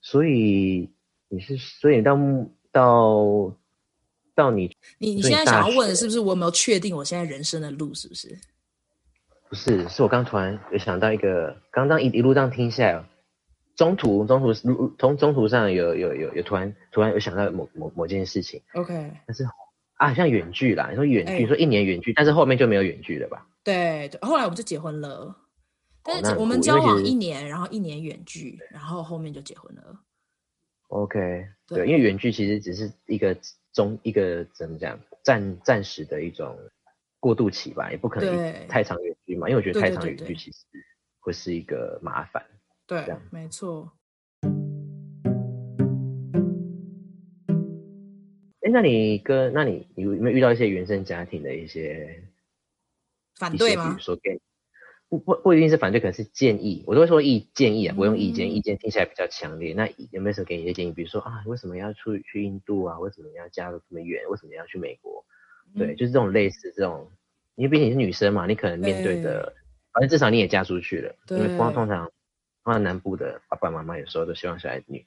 所以你是，所以到到到你，你你现在想要问的是不是我有没有确定我现在人生的路是不是？不是，是我刚突然有想到一个，刚刚一一路这样听下来，中途中途路从中途上有有有有突然突然有想到某某某件事情。OK，但是啊，像远距啦，你说远距，欸、说一年远距，但是后面就没有远距了吧？对，后来我们就结婚了。但是我们交往一年，然后一年远距，然后后面就结婚了。OK，对，对，因为远距其实只是一个中一个怎么讲，暂暂时的一种过渡期吧，也不可能太长远距嘛，因为我觉得太长远距其实会是一个麻烦。对，没错。哎，那你跟那你有没有遇到一些原生家庭的一些反对吗？比如说给。不不不一定是反对，可能是建议，我都会说意建议啊，不用意见，嗯、意见听起来比较强烈。那有没有什么给你的建议？比如说啊，为什么要出去印度啊？为什么要嫁的这么远？为什么要去美国？嗯、对，就是这种类似这种，因为毕竟你是女生嘛，你可能面对的，反正至少你也嫁出去了。因为光通常，通常南部的爸爸妈妈有时候都希望小孩女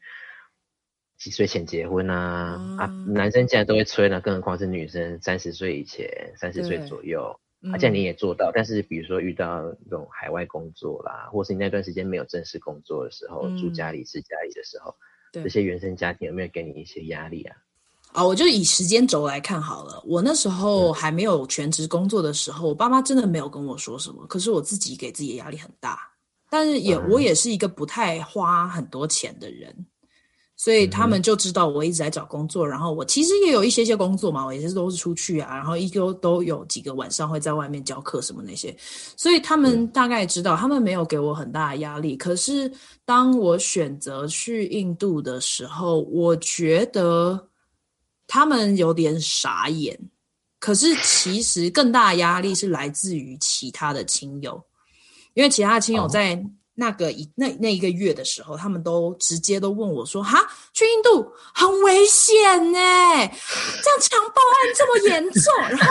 几岁前结婚啊，嗯、啊，男生现在都会催呢，更何况是女生三十岁以前，三十岁左右。而且、啊、你也做到，但是比如说遇到这种海外工作啦，或是你那段时间没有正式工作的时候，嗯、住家里吃家里的时候，对这些原生家庭有没有给你一些压力啊？啊、哦，我就以时间轴来看好了。我那时候还没有全职工作的时候，嗯、我爸妈真的没有跟我说什么，可是我自己给自己的压力很大。但是也、嗯、我也是一个不太花很多钱的人。所以他们就知道我一直在找工作，然后我其实也有一些些工作嘛，我也是都是出去啊，然后一周都有几个晚上会在外面教课什么那些，所以他们大概知道，他们没有给我很大的压力。可是当我选择去印度的时候，我觉得他们有点傻眼。可是其实更大的压力是来自于其他的亲友，因为其他的亲友在。那个一那那一个月的时候，他们都直接都问我说：“哈，去印度很危险呢，这样强暴案这么严重。”然后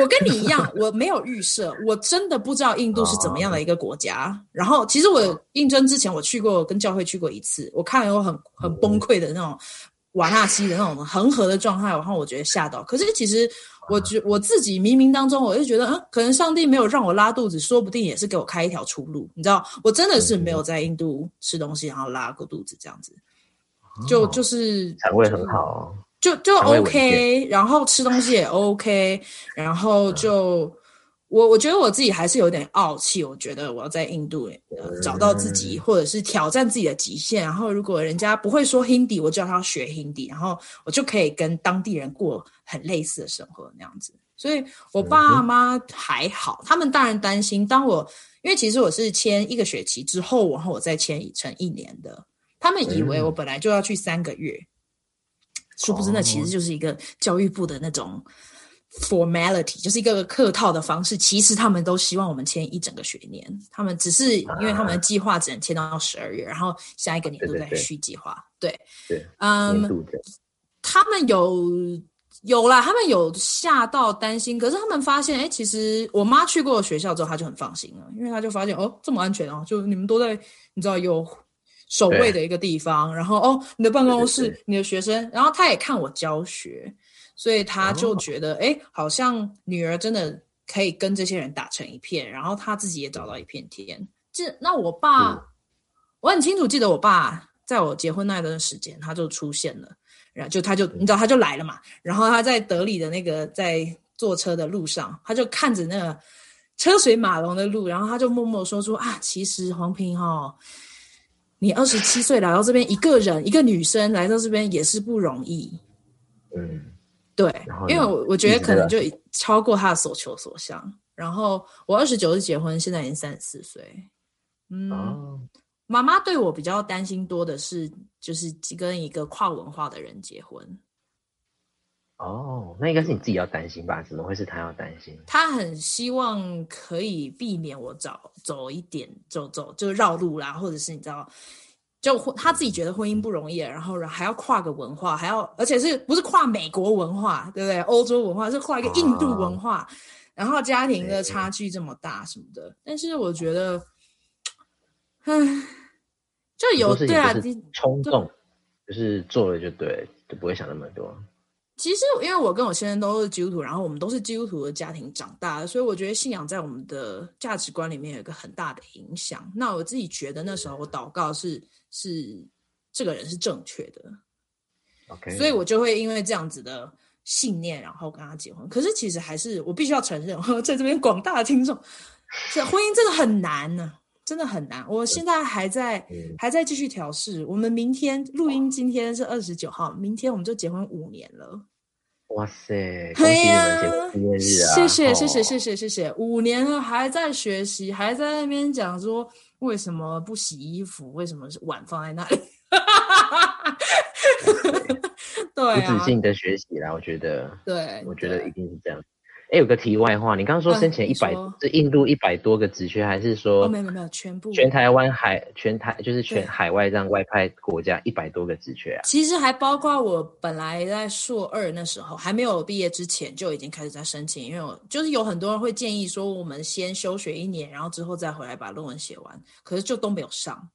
我跟你一样，我没有预设，我真的不知道印度是怎么样的一个国家。然后其实我应征之前我去过，跟教会去过一次，我看了有很很崩溃的那种瓦纳西的那种恒河的状态，然后我觉得吓到。可是其实。我觉我自己冥冥当中，我就觉得，嗯，可能上帝没有让我拉肚子，说不定也是给我开一条出路。你知道，我真的是没有在印度吃东西，然后拉过肚子这样子，就、哦、就是肠胃很好，就就 OK，然后吃东西也 OK，然后就。嗯我我觉得我自己还是有点傲气，我觉得我要在印度呃找到自己，或者是挑战自己的极限。然后如果人家不会说 Hindi，我就叫他学 Hindi，然后我就可以跟当地人过很类似的生活那样子。所以我爸妈还好，他们当然担心。当我因为其实我是签一个学期之后，然后我再签成一年的，他们以为我本来就要去三个月，殊不知那其实就是一个教育部的那种。Formality 就是一个客套的方式，其实他们都希望我们签一整个学年，他们只是因为他们的计划只能签到十二月，然后下一个年度再续计划。对，对，嗯，他们有有啦，他们有吓到担心，可是他们发现，哎，其实我妈去过学校之后，她就很放心了，因为她就发现哦，这么安全哦，就你们都在，你知道有守卫的一个地方，然后哦，你的办公室，你的学生，然后他也看我教学。所以他就觉得，哎、oh. 欸，好像女儿真的可以跟这些人打成一片，然后他自己也找到一片天。这那我爸，嗯、我很清楚记得我爸在我结婚那段时间，他就出现了，然后就他就你知道他就来了嘛。然后他在德里的那个在坐车的路上，他就看着那个车水马龙的路，然后他就默默说出啊，其实黄平哈，你二十七岁来到这边，一个人一个女生来到这边也是不容易，嗯。对，因为我我觉得可能就超过他的所求所想。然后我二十九岁结婚，现在已经三十四岁。嗯，哦、妈妈对我比较担心多的是，就是跟一个跨文化的人结婚。哦，那应该是你自己要担心吧？怎么会是他要担心？他很希望可以避免我早走一点，走走就绕路啦，或者是你知道。就他自己觉得婚姻不容易，然后还要跨个文化，还要而且是不是跨美国文化，对不对？欧洲文化是跨一个印度文化，哦、然后家庭的差距这么大什么的。但是我觉得，唉，就有对啊，冲动，就，就是做了就对，就不会想那么多。其实因为我跟我先生都是基督徒，然后我们都是基督徒的家庭长大的，所以我觉得信仰在我们的价值观里面有一个很大的影响。那我自己觉得那时候我祷告是是这个人是正确的，OK，所以我就会因为这样子的信念，然后跟他结婚。可是其实还是我必须要承认，在这边广大的听众，这婚姻真的很难呢、啊。真的很难，我现在还在、嗯、还在继续调试。我们明天录音，今天是二十九号，明天我们就结婚五年了。哇塞！恭喜你们结婚纪念日啊！谢谢谢谢谢谢谢谢，五年了还在学习，还在那边讲说为什么不洗衣服，为什么是碗放在那里？*laughs* *laughs* 对啊，无止境的学习啦，我觉得，对，我觉得一定是这样。哎，有个题外话，你刚刚说申请一百、嗯，是印度一百多个职缺，还是说？哦，没有没有，全部全台湾海全台就是全海外这样外派国家一百多个职缺啊。其实还包括我本来在硕二那时候还没有毕业之前就已经开始在申请，因为我就是有很多人会建议说，我们先休学一年，然后之后再回来把论文写完，可是就都没有上，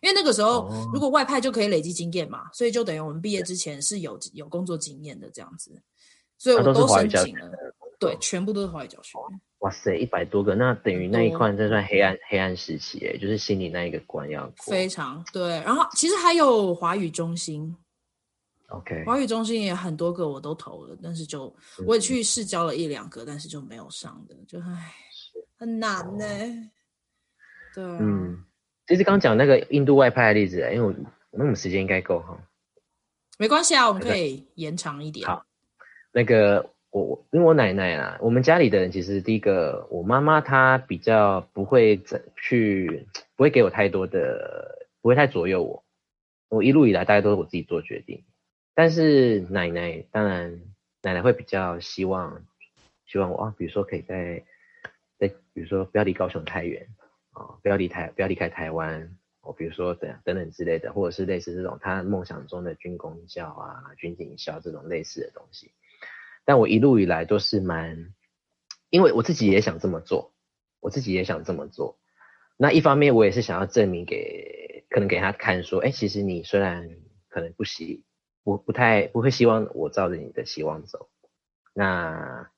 因为那个时候、哦、如果外派就可以累积经验嘛，所以就等于我们毕业之前是有有工作经验的这样子，所以我都申请了。对，全部都是华语教学。哇塞，一百多个，那等于那一块这算黑暗黑暗时期哎，就是心里那一个关要过。非常对，然后其实还有华语中心。OK，华语中心也很多个我都投了，但是就我也去试教了一两个，但是就没有上的，就唉，很难呢。对，嗯，其实刚讲那个印度外派的例子，因为我那么时间应该够哈。没关系啊，我们可以延长一点。好，那个。我我因为我奶奶啊，我们家里的人其实第一个，我妈妈她比较不会怎去，不会给我太多的，不会太左右我。我一路以来大概都是我自己做决定，但是奶奶当然奶奶会比较希望，希望我啊，比如说可以在在，比如说不要离高雄太远啊，不要离台不要离开台湾，我，比如说等等等之类的，或者是类似这种她梦想中的军公教啊、军警校这种类似的东西。但我一路以来都是蛮，因为我自己也想这么做，我自己也想这么做。那一方面，我也是想要证明给可能给他看，说，哎，其实你虽然可能不希，不不太不会希望我照着你的希望走，那，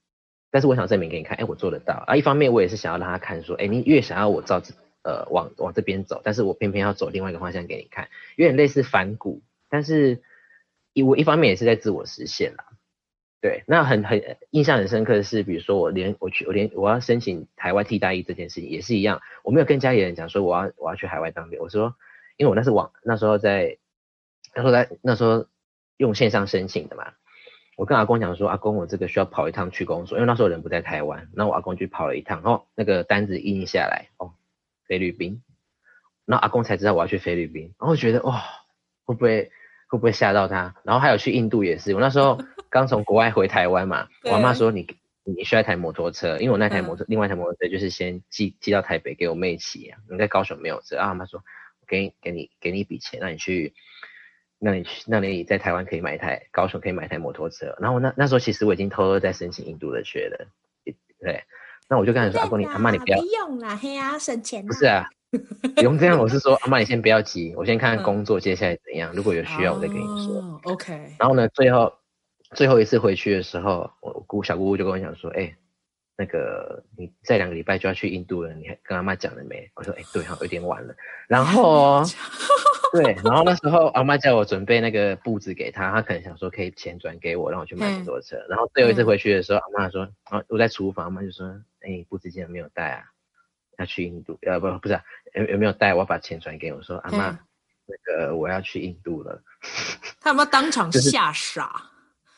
但是我想证明给你看，哎，我做得到啊。一方面，我也是想要让他看，说，哎，你越想要我照着呃往往这边走，但是我偏偏要走另外一个方向给你看，有点类似反骨，但是一我一方面也是在自我实现啦。对，那很很印象很深刻的是，比如说我连我去我连我要申请海外替代役这件事情也是一样，我没有跟家里人讲说我要我要去海外当兵，我说因为我那是网那时候在那时候在那时候用线上申请的嘛，我跟阿公讲说阿公我这个需要跑一趟去公所，因为那时候人不在台湾，那我阿公去跑了一趟，哦那个单子印下来哦菲律宾，然后阿公才知道我要去菲律宾，然后我觉得哇会不会。会不会吓到他？然后还有去印度也是，我那时候刚从国外回台湾嘛，我妈说你你需要一台摩托车，因为我那台摩托、嗯、另外一台摩托车就是先寄寄到台北给我妹骑啊，你在高雄没有车啊？妈说我给你给你给你一笔钱，让你去，那你去那你在台湾可以买一台高雄可以买一台摩托车。然后那那时候其实我已经偷偷在申请印度的学了，对，那我就跟他说阿公你阿妈你不要用了，嘿呀省钱。不是啊。不用这样，我是说，*laughs* 阿妈，你先不要急，我先看看工作接下来怎样。如果有需要，我再跟你说。Oh, OK。然后呢，最后最后一次回去的时候，我姑小姑姑就跟我讲说，哎、欸，那个你再两个礼拜就要去印度了，你还跟阿妈讲了没？我说，哎、欸，对哈，有点晚了。然后，*laughs* 对，然后那时候阿妈叫我准备那个布置给她，她可能想说可以钱转给我，让我去买摩托车。然后最后一次回去的时候，阿妈说，啊，我在厨房，阿妈就说，哎、欸，布置竟然没有带啊。要去印度，呃，不，不是、啊，有有没有带？我要把钱转给我说，阿妈，那个我要去印度了。他有没有当场 *laughs* 吓傻？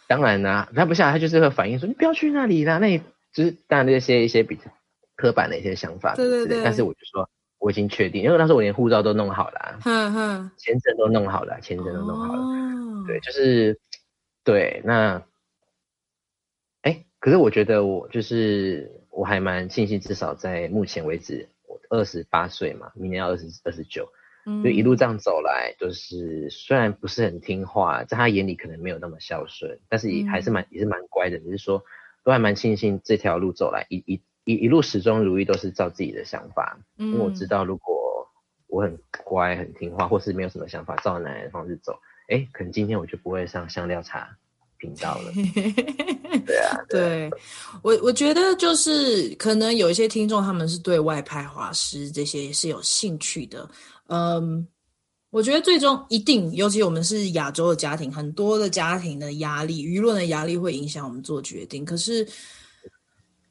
就是、当然啦、啊，他不吓，他就是会反应说，你不要去那里啦。那里就是当然那些一些比较刻板的一些想法，对对对。但是我就说，我已经确定，因为那时候我连护照都弄好了，哼哼，签证都弄好了，签证都弄好了。哦、对，就是对。那，哎、欸，可是我觉得我就是。我还蛮庆幸，至少在目前为止，我二十八岁嘛，明年要二十二十九，就一路这样走来，就是虽然不是很听话，在他眼里可能没有那么孝顺，但是也还是蛮、嗯、也是蛮乖的。只是说，都还蛮庆幸这条路走来，一一一一路始终如一，都是照自己的想法。嗯，因为我知道，如果我很乖、很听话，或是没有什么想法，照奶奶的方式走，哎，可能今天我就不会上香料茶频道了。*laughs* 对啊，对我我觉得就是可能有一些听众他们是对外派华师这些是有兴趣的。嗯，我觉得最终一定，尤其我们是亚洲的家庭，很多的家庭的压力、舆论的压力会影响我们做决定。可是，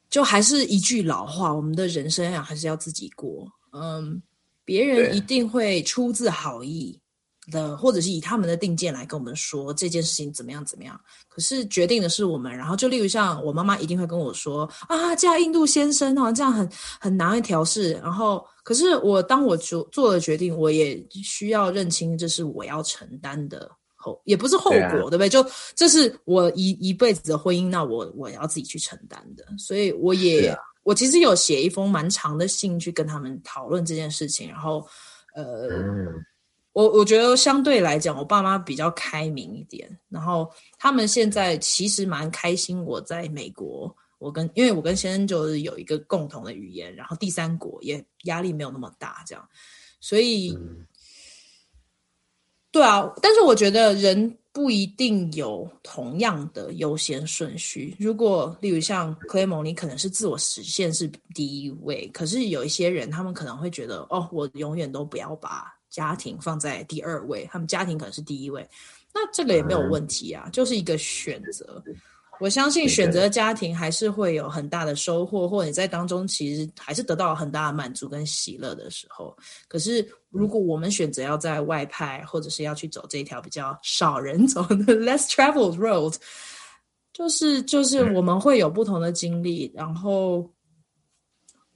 就还是一句老话，我们的人生呀，还是要自己过。嗯，别人一定会出自好意。的，或者是以他们的定见来跟我们说这件事情怎么样怎么样，可是决定的是我们。然后就例如像我妈妈一定会跟我说啊，嫁印度先生哦，这样很很难调试。然后，可是我当我做做了决定，我也需要认清这是我要承担的后，也不是后果，对，啊、对不对？就这是我一一辈子的婚姻，那我我要自己去承担的。所以我也、啊、我其实有写一封蛮长的信去跟他们讨论这件事情。然后，呃。嗯我我觉得相对来讲，我爸妈比较开明一点，然后他们现在其实蛮开心我在美国。我跟因为我跟先生就是有一个共同的语言，然后第三国也压力没有那么大，这样，所以，对啊。但是我觉得人不一定有同样的优先顺序。如果例如像 Claymo，你可能是自我实现是第一位，可是有一些人他们可能会觉得，哦，我永远都不要把。家庭放在第二位，他们家庭可能是第一位，那这个也没有问题啊，嗯、就是一个选择。我相信选择家庭还是会有很大的收获，或者你在当中其实还是得到很大的满足跟喜乐的时候。可是如果我们选择要在外派，或者是要去走这条比较少人走 *laughs* 的 less traveled road，就是就是我们会有不同的经历，然后。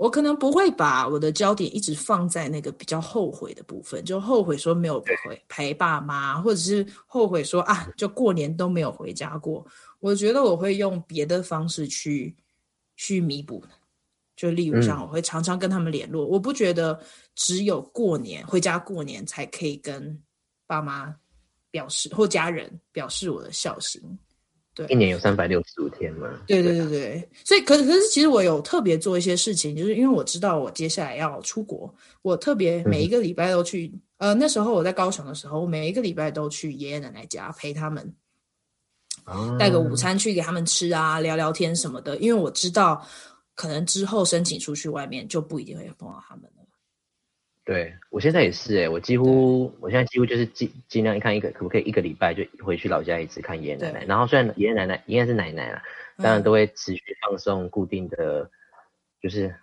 我可能不会把我的焦点一直放在那个比较后悔的部分，就后悔说没有陪陪爸妈，或者是后悔说啊，就过年都没有回家过。我觉得我会用别的方式去去弥补，就例如像我会常常跟他们联络。嗯。我不觉得只有过年回家过年才可以跟爸妈表示或家人表示我的孝心。对，一年有三百六十五天嘛？对对对对，所以可是可是其实我有特别做一些事情，就是因为我知道我接下来要出国，我特别每一个礼拜都去。嗯、呃，那时候我在高雄的时候，每一个礼拜都去爷爷奶奶家陪他们，带个午餐去给他们吃啊，聊聊天什么的。因为我知道，可能之后申请出去外面就不一定会碰到他们了。对，我现在也是哎，我几乎我现在几乎就是尽尽量看一个可不可以一个礼拜就回去老家一次看爷爷奶奶，然后虽然爷爷奶奶应该是奶奶啦，当然都会持续放送固定的，就是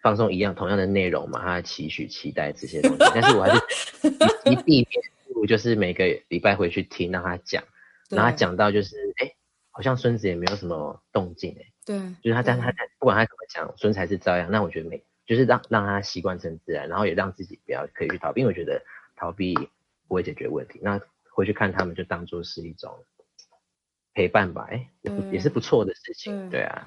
放送一样同样的内容嘛，他期许期待这些东西，但是我还是 *laughs* 一避免不如就是每个礼拜回去听让他讲，然后他讲到就是哎，好像孙子也没有什么动静哎，对，就是他但他不管他怎么讲，孙子还是照样，那我觉得没。就是让让他习惯成自然，然后也让自己不要可以去逃避，因为我觉得逃避不会解决问题。那回去看他们，就当做是一种陪伴吧，哎，也也是不错的事情，对啊。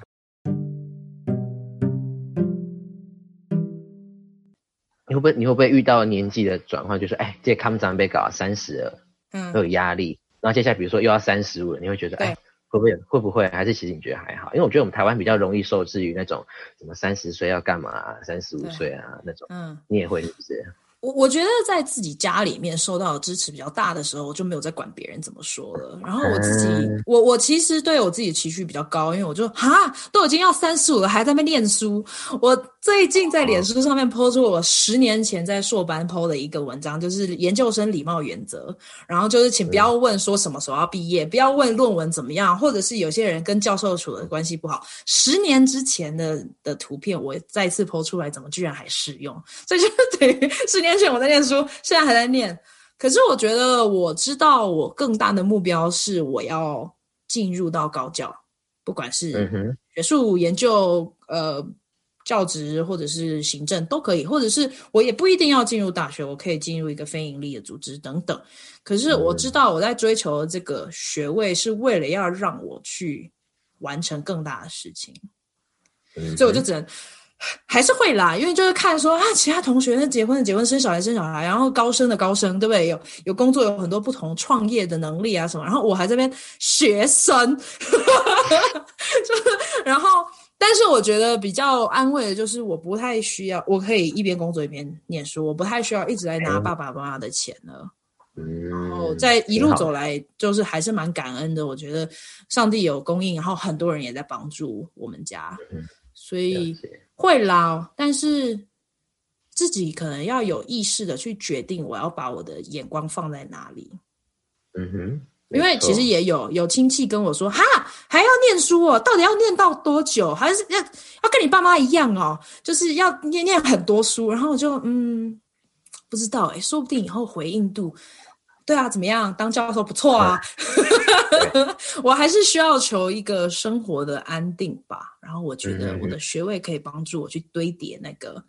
你会不会你会不会遇到年纪的转换，就是哎，这康长被搞三十了，嗯，会有压力。然后接下来比如说又要三十五了，你会觉得哎。会不会会不会？还是其实你觉得还好？因为我觉得我们台湾比较容易受制于那种什么三十岁要干嘛，三十五岁啊那种。嗯，你也会是不是？我我觉得在自己家里面受到的支持比较大的时候，我就没有再管别人怎么说了。然后我自己，嗯、我我其实对我自己的期许比较高，因为我就哈都已经要三十五了，还在那边念书。我最近在脸书上面 po 出我十年前在硕班 po 的一个文章，就是研究生礼貌原则。然后就是请不要问说什么时候要毕业，不要问论文怎么样，或者是有些人跟教授处的关系不好。十年之前的的图片，我再次 po 出来，怎么居然还适用？所以就等于 *laughs* 十年。前我在念书，现在还在念。可是我觉得，我知道我更大的目标是我要进入到高教，不管是学术研究、呃教职或者是行政都可以，或者是我也不一定要进入大学，我可以进入一个非盈利的组织等等。可是我知道我在追求这个学位是为了要让我去完成更大的事情，所以我就只能。还是会啦，因为就是看说啊，其他同学那结婚的结婚，生小孩生小孩，然后高升的高升，对不对？有有工作，有很多不同创业的能力啊什么，然后我还在这边学生，*laughs* 就是然后，但是我觉得比较安慰的就是，我不太需要，我可以一边工作一边念书，我不太需要一直在拿爸爸妈妈的钱了。嗯，然后在一路走来，就是还是蛮感恩的。我觉得上帝有供应，然后很多人也在帮助我们家，嗯、所以会啦。但是自己可能要有意识的去决定，我要把我的眼光放在哪里。嗯哼。因为其实也有有亲戚跟我说，哈，还要念书哦，到底要念到多久？还是要要跟你爸妈一样哦，就是要念念很多书。然后我就嗯，不知道诶，说不定以后回印度，对啊，怎么样？当教授不错啊。*laughs* 我还是需要求一个生活的安定吧。然后我觉得我的学位可以帮助我去堆叠那个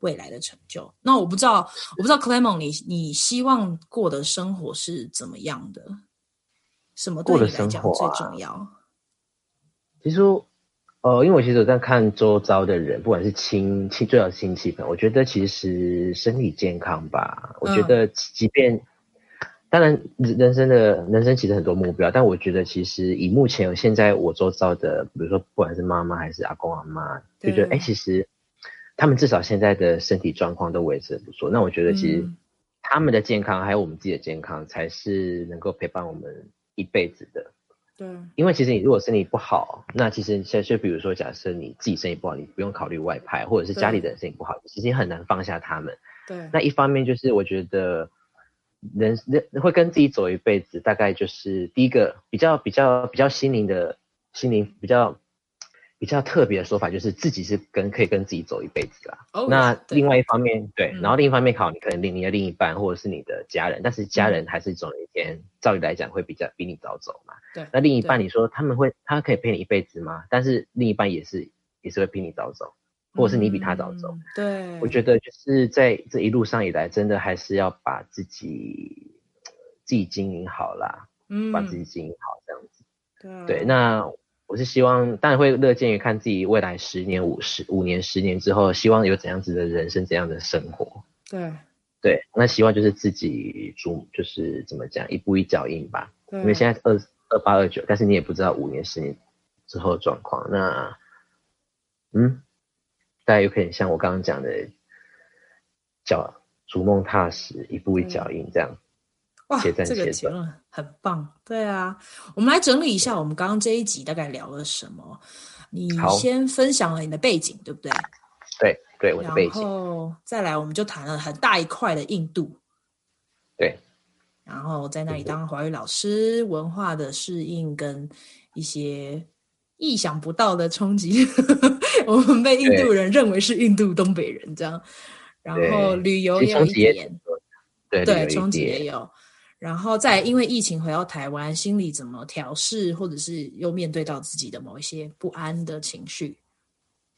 未来的成就。那我不知道，我不知道 Clement，你你希望过的生活是怎么样的？什么对你来讲最重要？啊、其实，呃，因为我其实有在看周遭的人，不管是亲亲，最好亲戚朋友，我觉得其实身体健康吧。我觉得，即便、嗯、当然人生的人生其实很多目标，但我觉得其实以目前现在我周遭的，比如说不管是妈妈还是阿公阿妈，就觉得哎、欸，其实他们至少现在的身体状况都维持的不错。那我觉得其实他们的健康还有我们自己的健康，才是能够陪伴我们。一辈子的，对，因为其实你如果身体不好，那其实像就比如说，假设你自己身体不好，你不用考虑外派，或者是家里的人身体不好，其实你很难放下他们。对，那一方面就是我觉得人人会跟自己走一辈子，大概就是第一个比较比较比较心灵的心灵比较。比较特别的说法就是自己是跟可以跟自己走一辈子啦。Oh, 那另外一方面，对，对，然后另一方面考你可能另你的另一半或者是你的家人，但是家人还是总有一天，照理来讲会比较比你早走嘛。对。那另一半你说他们会他可以陪你一辈子吗？但是另一半也是也是会比你早走，或者是你比他早走。嗯、对。我觉得就是在这一路上以来，真的还是要把自己自己经营好啦。嗯。把自己经营好这样子。对。对，那。我是希望，当然会乐见于看自己未来十年、五十五年、十年之后，希望有怎样子的人生、怎样的生活。对，对，那希望就是自己逐，就是怎么讲，一步一脚印吧。因为现在二二八二九，但是你也不知道五年、十年之后的状况。那，嗯，大家有可能像我刚刚讲的，脚逐梦踏实，一步一脚印这样。哇，这个结论很棒。对啊，我们来整理一下，我们刚刚这一集大概聊了什么？你先分享了你的背景，对不对？对对，我的背景。然后再来，我们就谈了很大一块的印度。对。然后在那里当华语老师，文化的适应跟一些意想不到的冲击，*laughs* 我们被印度人认为是印度东北人这样。然后旅游也有一点，对对，冲击也有。然后再因为疫情回到台湾，心里怎么调试，或者是又面对到自己的某一些不安的情绪。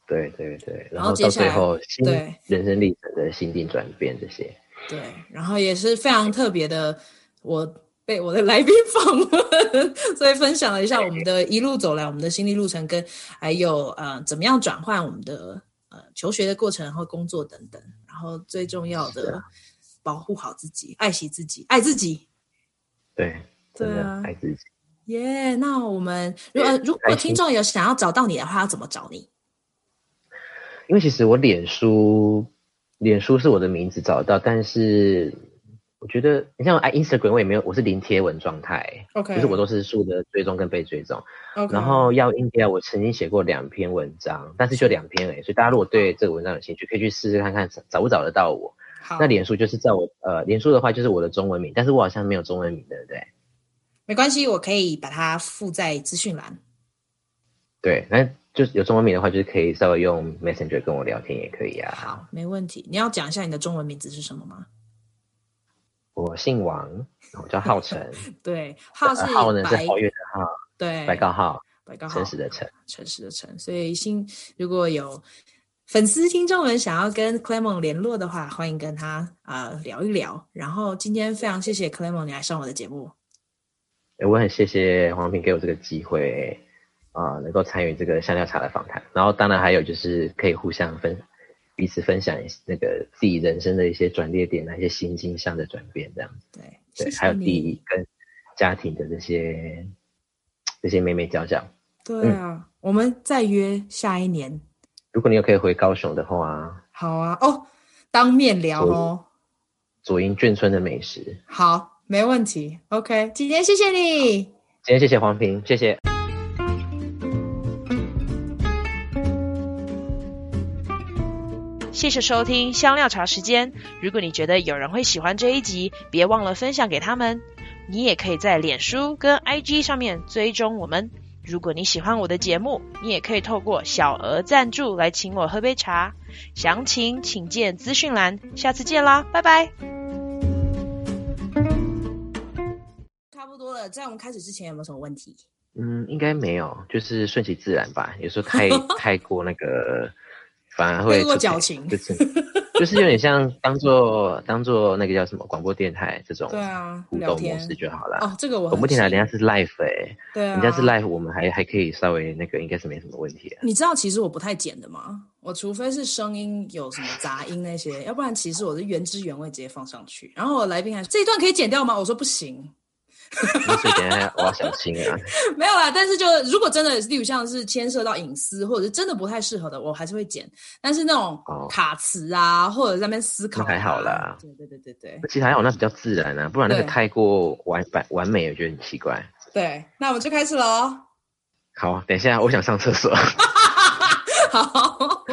对对对，然后到最后对人生历程的心境转变这些。对，然后也是非常特别的，我被我的来宾 *laughs* 访问，所以分享了一下我们的一路走来，我们的心理路程，跟还有呃怎么样转换我们的呃求学的过程，然后工作等等，然后最重要的保护好自己，爱惜自己，爱自己。对，对啊，爱自己。耶、yeah，那我们如果如果听众有想要找到你的话，要怎么找你？因为其实我脸书，脸书是我的名字找到，但是我觉得你像哎，Instagram 我也没有，我是零贴文状态。OK，就是我都是树的追踪跟被追踪。OK，然后要 India，我曾经写过两篇文章，但是就两篇而已。所以大家如果对这个文章有兴趣，可以去试试看看找不找得到我。好，那脸书就是在我呃，脸书的话就是我的中文名，但是我好像没有中文名，对不对？没关系，我可以把它附在资讯栏。对，那就是有中文名的话，就是可以稍微用 Messenger 跟我聊天也可以啊。好，没问题。你要讲一下你的中文名字是什么吗？我姓王，我叫浩辰。*laughs* 对，浩是浩呢是皓月的皓，对，白高浩，白高浩，诚实的诚，诚实的诚。所以新如果有。粉丝听众们想要跟 Clement 联络的话，欢迎跟他啊、呃、聊一聊。然后今天非常谢谢 Clement 你来上我的节目。我很谢谢黄平给我这个机会啊、呃，能够参与这个香料茶的访谈。然后当然还有就是可以互相分彼此分享那个自己人生的一些转捩点，那些心境上的转变这样子。对对，还有第一跟家庭的这些这些美美角角。对啊、嗯，我们再约下一年。如果你有可以回高雄的话，好啊哦，当面聊哦。左营眷村的美食，好，没问题。OK，今天谢谢你，今天谢谢黄平，谢谢。谢谢收听香料茶时间。如果你觉得有人会喜欢这一集，别忘了分享给他们。你也可以在脸书跟 IG 上面追踪我们。如果你喜欢我的节目，你也可以透过小额赞助来请我喝杯茶。详情请见资讯栏。下次见啦，拜拜。差不多了，在我们开始之前有没有什么问题？嗯，应该没有，就是顺其自然吧。有时候太太 *laughs* 过那个。反而会过矫情，就是就是有点像当做 *laughs* 当做那个叫什么广播电台这种对啊互动模式就好了哦。这个我广播电台人家是 live 哎、欸，对啊，人家是 live，我们还还可以稍微那个应该是没什么问题啊。你知道其实我不太剪的吗？我除非是声音有什么杂音那些，要不然其实我是原汁原味直接放上去。然后我来宾还说这一段可以剪掉吗？我说不行。*laughs* 所以等下我要小心啊！*laughs* 没有啦，但是就如果真的，例如像是牵涉到隐私，或者是真的不太适合的，我还是会剪。但是那种卡词啊，哦、或者在那边思考、啊，还好啦。对对对对对，其实还好，那比较自然啊，不然那个太过完完完美，我觉得很奇怪。对，那我们就开始喽。好，等一下，我想上厕所。*laughs* 好。